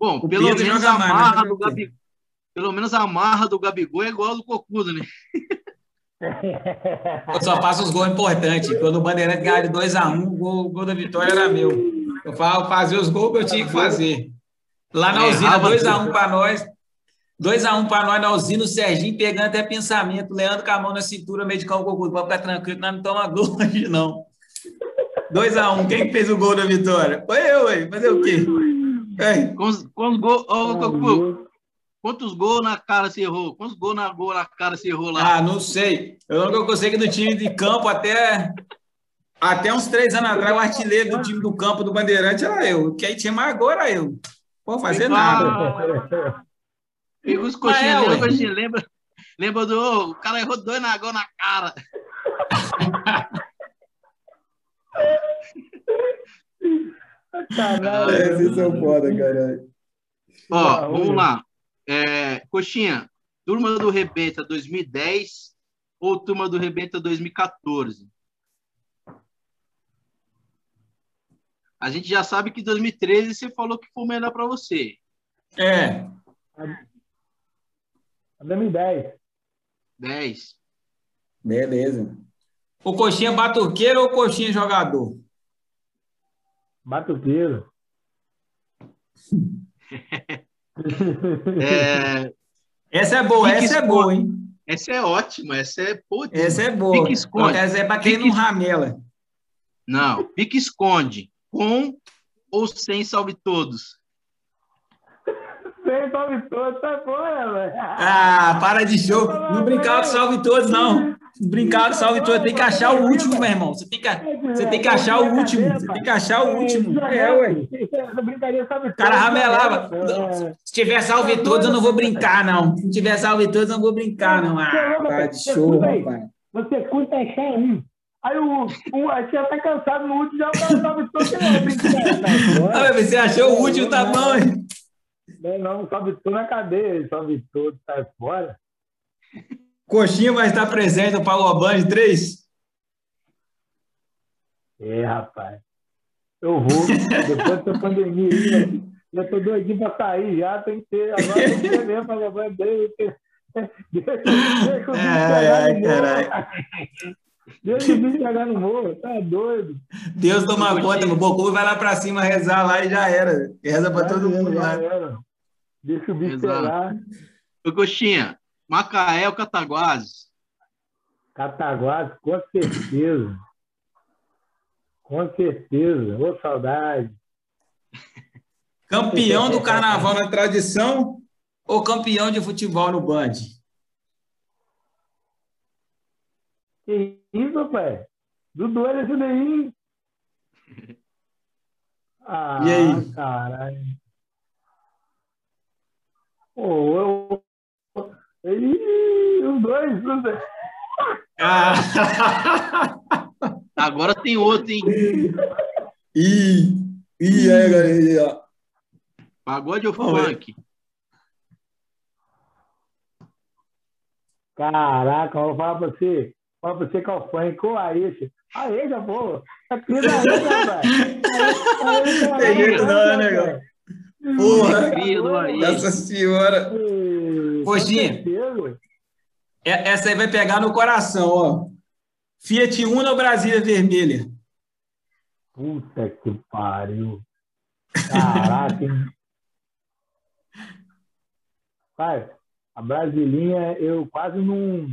Bom, o pelo Pedro menos a marra mais, do Gabigol. pelo menos a marra do Gabigol é igual a do Cocudo, né? Eu só faço os gols importantes. Quando o Bandeirante ganhava de 2x1, um, o gol, gol, da vitória era meu. Eu falo, fazer os gols que eu tinha que fazer. Lá na usina, 2x1 um para nós. 2x1 um para nós na usina, o Serginho pegando até pensamento, Leandro com a mão na cintura, meio de campo com pode ficar tranquilo, nós não toma gol [LAUGHS] hoje, não. 2x1, um. quem fez o gol da vitória? Foi eu, aí. Fazer o quê? Quantos, quantos gols? Oh, Quantos gols na cara você errou? Quantos gols na, gol na cara você errou lá? Ah, não sei. Eu não consegui do time de campo até, até uns três anos atrás, o artilheiro do time do campo do Bandeirante era eu. Quem tinha mais gol era eu. Pô, fazer nada. [LAUGHS] E os coxinhas, é, lembra, lembra, lembra do. O cara errou dois na gol na cara. [LAUGHS] Caralho. É, vocês são foda, caralho. Ó, vamos lá. É, Coxinha, Turma do Rebenta 2010 ou Turma do Rebenta 2014? A gente já sabe que 2013 você falou que foi melhor para você. É. 2010. 10. Beleza. O coxinha batuqueiro ou coxinha jogador? Batuqueiro. É... Essa é boa, essa é boa, hein? Essa é ótima, essa é puta. Essa é boa. Pique esconde. Essa é quem não ramela. Não, pique esconde. Com ou sem salve todos? Sem salve todos, tá fora, velho. Ah, para de show. Não brincar com salve todos, não. Brincar salve todos. Tem que achar o último, meu irmão. Você tem que, você tem que achar o último. Você tem que achar o último. É, ué. O cara ramelava. Se tiver salve todos, eu não vou brincar, não. Se tiver salve todos, eu não vou brincar, não. Ah, tá de show, rapaz. Você curta achar um. Aí o, o, aí você já tá cansado no último, já salve todos, você não brincar. [LAUGHS] Ah, você achou o último, tá bom, hein? Não, não, salve tudo na cadeia, salve tudo, sai fora. Coxinha vai estar presente no Paulo Band 3? É, rapaz. Eu vou. Depois da pandemia, já tô doidinho para sair, já tem que ter. Agora tem que ter mesmo Paulo Band 3. Deixa, deixa o é, é, caralho. O bicho chegar no morro, tá doido. Deus toma conta, o Bocu vai lá pra cima rezar lá e já era. Reza pra todo mundo lá. Deixa o bicho chegar. Ô, Coxinha, Macaé ou Cataguases? Cataguases, com certeza. com certeza. Ô, saudade. Campeão do carnaval na tradição ou campeão de futebol no Band? Que isso, pai? Dudu era esse daí. [LAUGHS] Ah, e aí? caralho. Pô, eu, Ih, os dois, os dois. Ah. Agora tem outro, hein? Ih, ih, é, galera. Pagode ou funk? Caraca, eu vou falar pra você. Fala pra você que é o funk. Qual a esse? A Eja, pô. É da Eja, velho. Tem jeito não, né, negão? Porra, Nossa senhora. Coxinha, é, essa aí vai pegar no coração, ó. Fiat Uno ou Brasília Vermelha? Puta que pariu. Caraca. Pai, a Brasilinha eu quase não,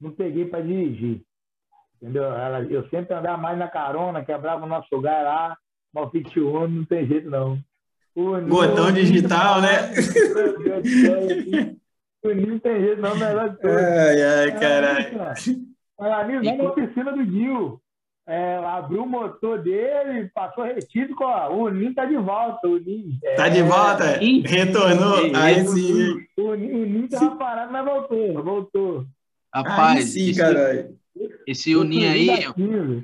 não peguei para dirigir. Entendeu? Ela, eu sempre andava mais na carona, quebrava o nosso lugar lá, Fiat Uno não tem jeito não. Botão digital, né? O Ninho tem jeito, não, melhor de tudo. Ai, ai, caralho. Ali, lá na oficina do Gil. É, abriu o motor dele, passou retido com o Ninho tá de volta. O Ninho. Tá de volta? É. Retornou? aí sim. O, o Ninho tava parado, mas voltou, voltou. Rapaz, aí sim, esse, caralho. Esse Uninho aí, eu,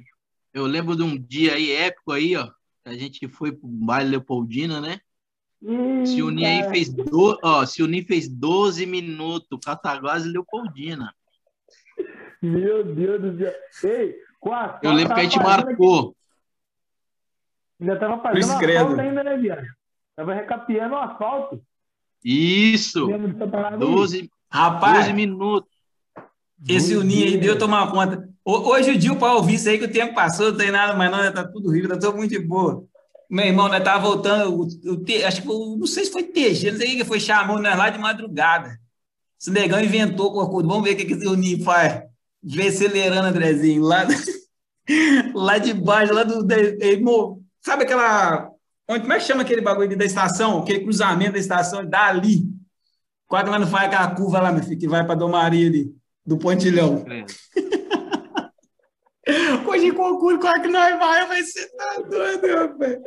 eu lembro de um dia aí épico aí, ó. A gente foi pro baile Leopoldina, né? Hum, se o Ninho fez, do, ó, se Ninho fez 12 minutos, Cataguases e Leopoldina. Meu Deus do céu. Ei, a, eu lembro que a gente marcou. Ainda tava fazendo asfalto ainda, né, viado? Tava recapeando o asfalto. Isso! 12, Rapaz, 12 minutos. Esse Uninho aí deu tomar conta. Hoje o dia para ouvir isso aí que o tempo passou, não tem nada mais não, tá tudo rico, tá tudo muito de boa. Meu irmão, nós tava voltando, o, o, acho que não sei se foi TG, não sei quem foi, chamou nós lá de madrugada. Esse negão inventou corcudo. Vamos ver o que, que esse Uninho faz. Vem acelerando, Andrezinho, lá, [LAUGHS] lá de baixo, lá do. sabe aquela. Onde, como é que chama aquele bagulho da estação? Aquele cruzamento da estação, dali. Quase lá não faz aquela curva lá, meu filho, que vai para Dom Maria ali, do Pontilhão. É. [LAUGHS] Hoje concurso, qual que nós vai? Vai ser tá doido, rapaz.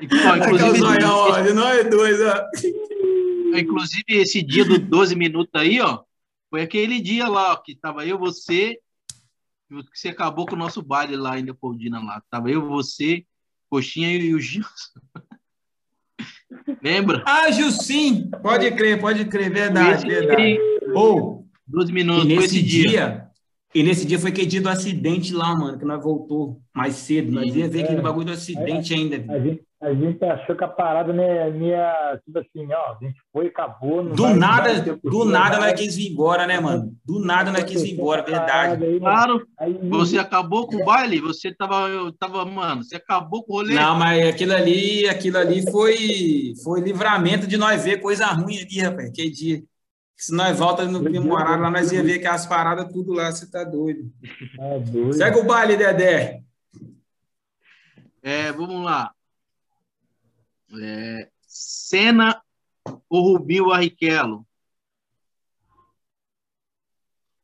Inclusive, esse... nós dois, ó. Inclusive, esse dia do 12 minutos aí, ó, foi aquele dia lá, ó, que tava eu, você, que você acabou com o nosso baile lá em Leopoldina lá. Tava eu, você, Coxinha e o Gilson. Lembra? Ah, Gilsim! Pode crer, pode crer, verdade, verdade. Ou, oh, 12 minutos, e nesse dia, dia e nesse dia foi aquele dia do acidente lá, mano, que nós voltou mais cedo. Nós ia ver é, aquele bagulho do acidente a, ainda. A gente, a gente achou que a parada né, ia, tipo assim, ó, a gente foi, acabou. do vai, nada, vai do nada nós quis vir embora, né, mano? Do nada nós quis vir embora, verdade. Aí, claro, aí, você acabou com o baile, você tava, eu tava, mano, você acabou com o rolê. Não, mas aquilo ali, aquilo ali foi, foi livramento de nós ver coisa ruim ali, rapaz, aquele dia. Se nós volta no memorário lá, nós ia ver que as paradas tudo lá, você tá doido. Tá doido. Segue o baile, Dedé. É, vamos lá. É, Senna ou Rubinho Barrichello?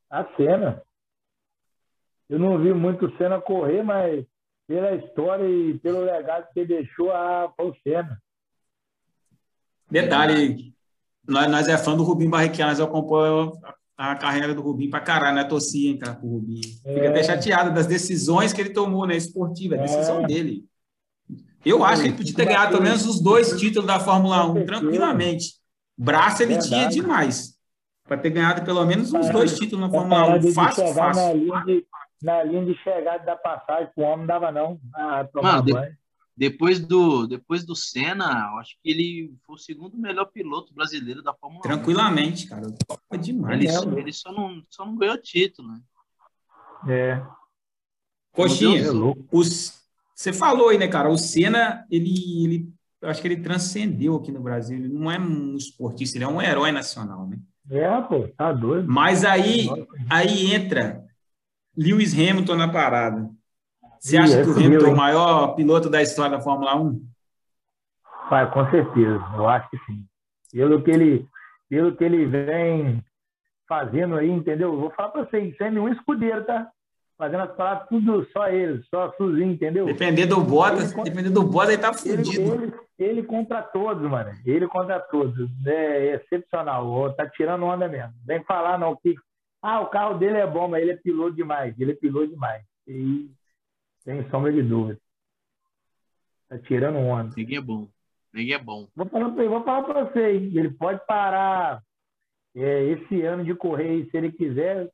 A Senna. Eu não vi muito o Senna correr, mas pela história e pelo legado que ele deixou, a foi o Senna. Detalhe, nós, nós é fã do Rubinho Barrichello, nós acompanhamos a carreira do Rubinho para caralho, né? Torcia, hein, cara, pro Rubinho. Fica é. até chateado das decisões que ele tomou, né? Esportiva, a decisão é. dele. Eu acho que ele podia ter ganhado pelo menos os dois títulos da Fórmula 1, tranquilamente. Braço ele Verdade. tinha demais. Para ter ganhado pelo menos uns dois títulos na Fórmula 1. Fácil, fácil. Na linha, de, na linha de chegada da passagem, o homem não dava, não. Ah, Mano, depois do, depois do Senna, eu acho que ele foi o segundo melhor piloto brasileiro da Fórmula 1. Tranquilamente, cara. Foi demais. Ele, só, ele só, não, só não ganhou título, né? É. Coxinha, os, você falou aí, né, cara? O Senna, ele, ele, eu acho que ele transcendeu aqui no Brasil. Ele não é um esportista, ele é um herói nacional, né? É, pô, tá doido. Mas aí, aí entra Lewis Hamilton na parada. Você acha que o Hamilton é o maior piloto da história da Fórmula 1? Vai, com certeza, eu acho que sim. Pelo que ele, pelo que ele vem fazendo aí, entendeu? vou falar para você, sem nenhum escudeiro, tá? Fazendo as palavras tudo só ele, só sozinho, entendeu? Depender do Bottas, ele, depender do Bottas, ele tá fudido. Ele, ele, ele, contra todos, mano. Ele contra todos. É excepcional. Tá tirando onda mesmo. Vem falar não que ah, o carro dele é bom, mas ele é piloto demais. Ele é piloto demais. E sem sombra de dúvida. Tá tirando onda. Ninguém é bom. Ninguém é bom. Vou falar para vou falar para você, ele pode parar é, esse ano de correr, se ele quiser,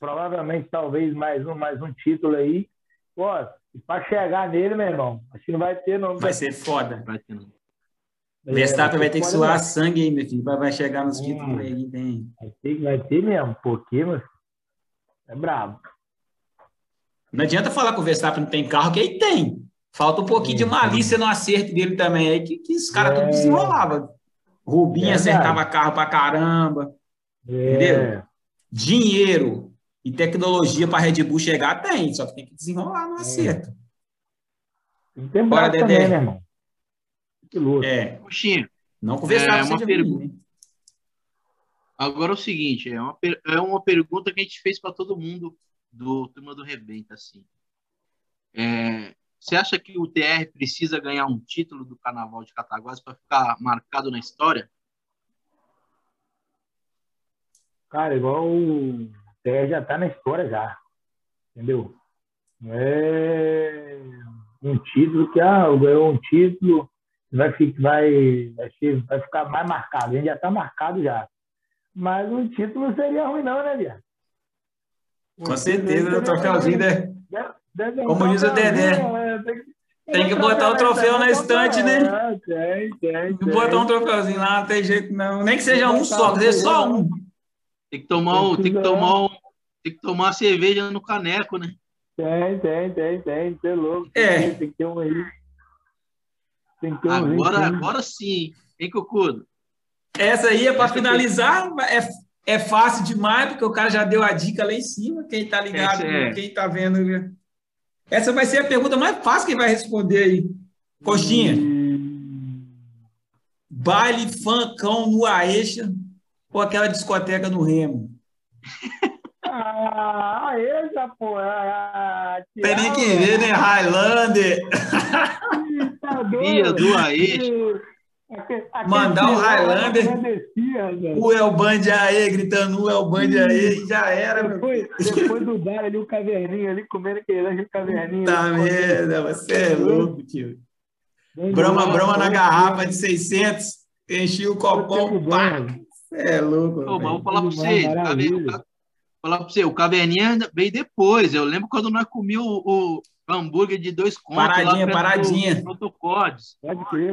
provavelmente talvez mais um, mais um título aí. Pô, para chegar nele, meu irmão, acho que não vai ter, não. Vai ser foda. Vai ter, não. É, Verstappen vai ter que suar sangue aí, meu filho, vai chegar nos títulos hum, aí. Tem... Vai, ter, vai ter mesmo, porque, mas é brabo. Não adianta falar que o Verstappen não tem carro, que aí tem. Falta um pouquinho de malícia no acerto dele também, aí que, que os caras é. tudo desenrolavam. Rubinho é acertava carro pra caramba. É. Entendeu? Dinheiro e tecnologia para Red Bull chegar tem, só que tem que desenrolar no é. acerto. Tem que Bora, Dedé. Também, né, irmão? Piloto. É. Puxinha. Não conversar é, uma pergunta. Agora é o seguinte, é uma, é uma pergunta que a gente fez para todo mundo do Turma do Rebenta, assim. É, você acha que o TR precisa ganhar um título do Carnaval de Cataguases para ficar marcado na história? Cara, igual o TR já está na história já, entendeu? Não é um título que, ah, ganhou um título, vai, vai, vai, vai ficar mais marcado. A gente já está marcado já. Mas um título seria ruim não, né, Bia? Com certeza, o troféuzinho, né? Como diz o Dedé. Tem que botar o troféu na estante, né? Tem, tem, tem. Botar um troféuzinho lá, não tem jeito não. Nem que seja um só, quer dizer, só um. Tem que tomar, um, tem que tomar, um, tem que tomar cerveja no caneco, né? Tem, tem, tem, tem. Você é louco. É. Tem que ter um aí. Tem que ter um agora, agora sim, hein, Cocudo? Essa aí é para finalizar, é, é fácil demais, porque o cara já deu a dica lá em cima. Quem tá ligado, é. quem tá vendo. Essa vai ser a pergunta mais fácil que vai responder aí. Coxinha. Hum. Baile funkão no Aeixa ou aquela discoteca no Remo? [LAUGHS] Ah, Aeixa, pô. Ah, Tem nem que ver, né? Highlander. Tá Via do Mandar o Highlander, o El Band aí, gritando o El Band aí, e já era. Depois, depois do dar ali o caverninho ali, comendo aquele caverninho. Tá merda, você é louco, tio. Brama, brama na garrafa de 600, enchi o copão, pá. Você é louco. Ô, vou falar pra você, falar pra você, o caverninha veio depois. Eu lembro quando nós comíamos o, hambúrguer de dois contos. Paradinha, paradinha. Protocodes.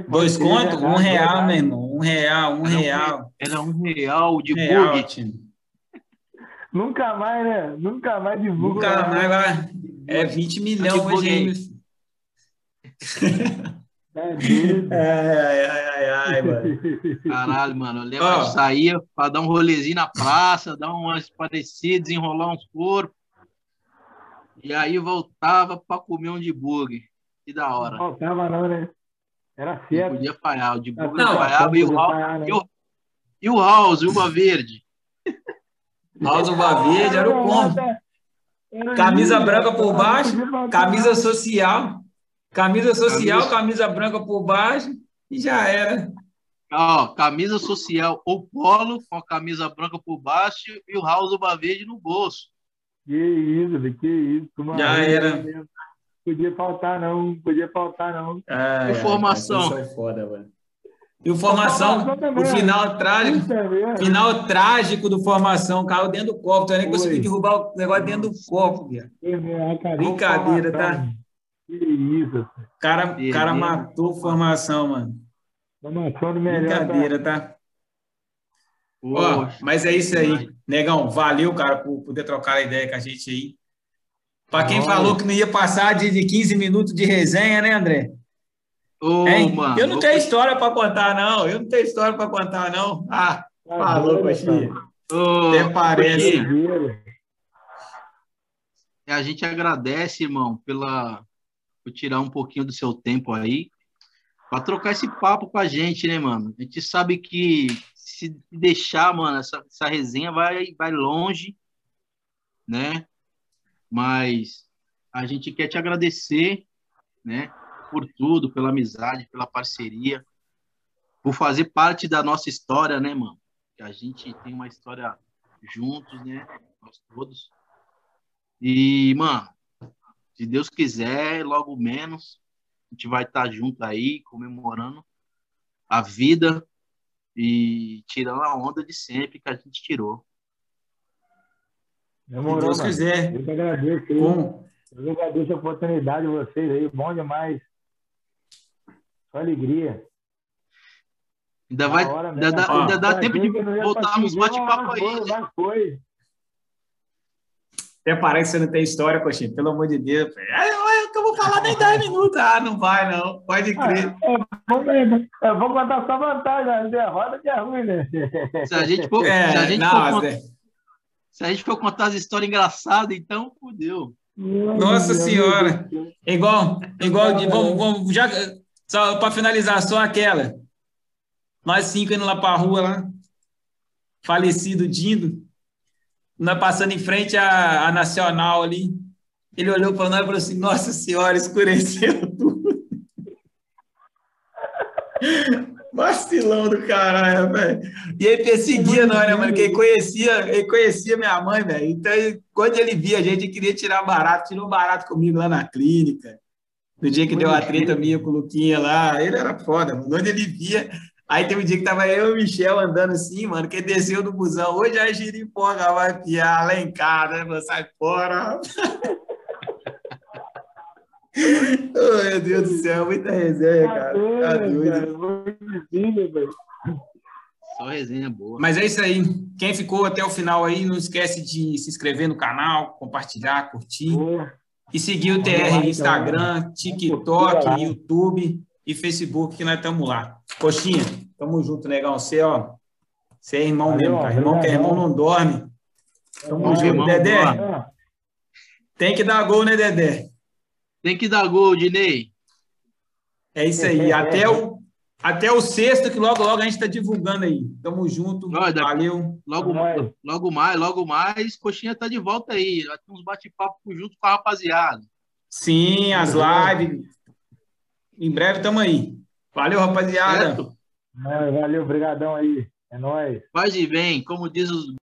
Dois contos? Um real, meu irmão. Um real, um era real. Um, era um real de real, burger. Nunca mais, né? Nunca mais de burger. Nunca mais vai. É 20 milhões hoje. É ai, ai, ai, ai, mano. Caralho, mano. Eu lembro oh. que saía para dar um rolezinho na praça, dar umas parecidas, enrolar uns corpos. E aí voltava para comer um de burger. Que da hora. Não faltava não, né? Era certo. Não podia falhar. O de burger não, falhava e o, falhar, né? e, o, e o House, Uva Verde. [LAUGHS] House Uva Verde era o combo. Camisa branca por baixo, camisa social. Camisa social, camisa branca por baixo e já era. Ó, camisa social ou polo com a camisa branca por baixo e o House Uva Verde no bolso. Que isso, que isso. Já era. Podia faltar, não. Podia faltar, não. Ah, Informação. É, foda, mano. E o formação, o final trágico, é final trágico do formação, caiu dentro do copo. Tu nem conseguiu derrubar o negócio dentro do copo, cara. Brincadeira, tá? Que isso. O cara, cara matou formação, mano. Formação do melhor. Brincadeira, tá? Ó, mas é isso aí. Negão, valeu, cara, por poder trocar a ideia com a gente aí. Para quem falou que não ia passar de, de 15 minutos de resenha, né, André? Ô, mano, eu não tenho história para contar, não. Eu não tenho história para contar, não. Ah, tá falou, Coxinha. Até parece. A gente agradece, irmão, pela, por tirar um pouquinho do seu tempo aí para trocar esse papo com a gente, né, mano? A gente sabe que se deixar, mano, essa, essa resenha vai, vai longe, né? Mas a gente quer te agradecer, né? Por tudo, pela amizade, pela parceria, por fazer parte da nossa história, né, mano? Que a gente tem uma história juntos, né? Nós todos. E, mano, se Deus quiser, logo menos, a gente vai estar junto aí, comemorando a vida, e tirando a onda de sempre que a gente tirou. Demorou, Se Deus mano. quiser. Eu que agradeço. Eu agradeço a oportunidade de vocês aí. Bom demais. Só alegria. Ainda, vai, ainda, dá, ainda dá tempo de voltar nos bate-papo aí. Né? Foi. Até parece que você não tem história, Coxinha. Pelo amor de Deus. É, que eu vou falar nem 10 minutos. Ah, não vai, não. Pode crer. Ah, eu, eu vou contar só vantagem. A derrota que é ruim, né? Se a gente for, é, se a gente não, for, contar, se a gente for contar as histórias engraçadas, então, fodeu. Nossa Senhora. Igual, igual de, vamos, vamos, já, só para finalizar, só aquela. Nós cinco indo lá para a rua, lá. Falecido Dindo nós passando em frente à, à Nacional ali. Ele olhou para nós e falou assim: Nossa Senhora, escureceu tudo. [LAUGHS] Vacilão do caralho, velho. E ele perseguia nós, né, mano? Que ele conhecia, ele conhecia minha mãe, velho. Então, quando ele via a gente, ele queria tirar barato, tirou barato comigo lá na clínica. No dia que deu a treta minha com o Luquinha lá, ele era foda, mano. Onde ele via, Aí teve um dia que tava eu e o Michel andando assim, mano, que desceu do busão. Hoje a giripoca vai piar lá em casa, né? Sai fora. [LAUGHS] oh, meu Deus do céu, muita resenha, cara. Tá doido. Só resenha boa. Mas é isso aí. Quem ficou até o final aí, não esquece de se inscrever no canal, compartilhar, curtir. Boa. E seguir o TR no Instagram, TikTok, YouTube e Facebook, que nós estamos lá. Coxinha, tamo junto, negão. Você, ó, você é irmão Valeu, mesmo, cara. Irmão que é irmão não dorme. Tamo junto, Dedé. Tem que dar gol, né, Dedé? Tem que dar gol, Dinei. É isso aí. Até o, até o sexto, que logo, logo a gente está divulgando aí. Tamo junto. Olha, valeu. Logo, mais, logo mais, logo mais, Coxinha tá de volta aí. Já tem uns bate-papo junto com a rapaziada. Sim, as lives. Em breve tamo aí. Valeu, rapaziada. Certo? Valeu, obrigadão aí. É nóis. Faz e vem, como diz os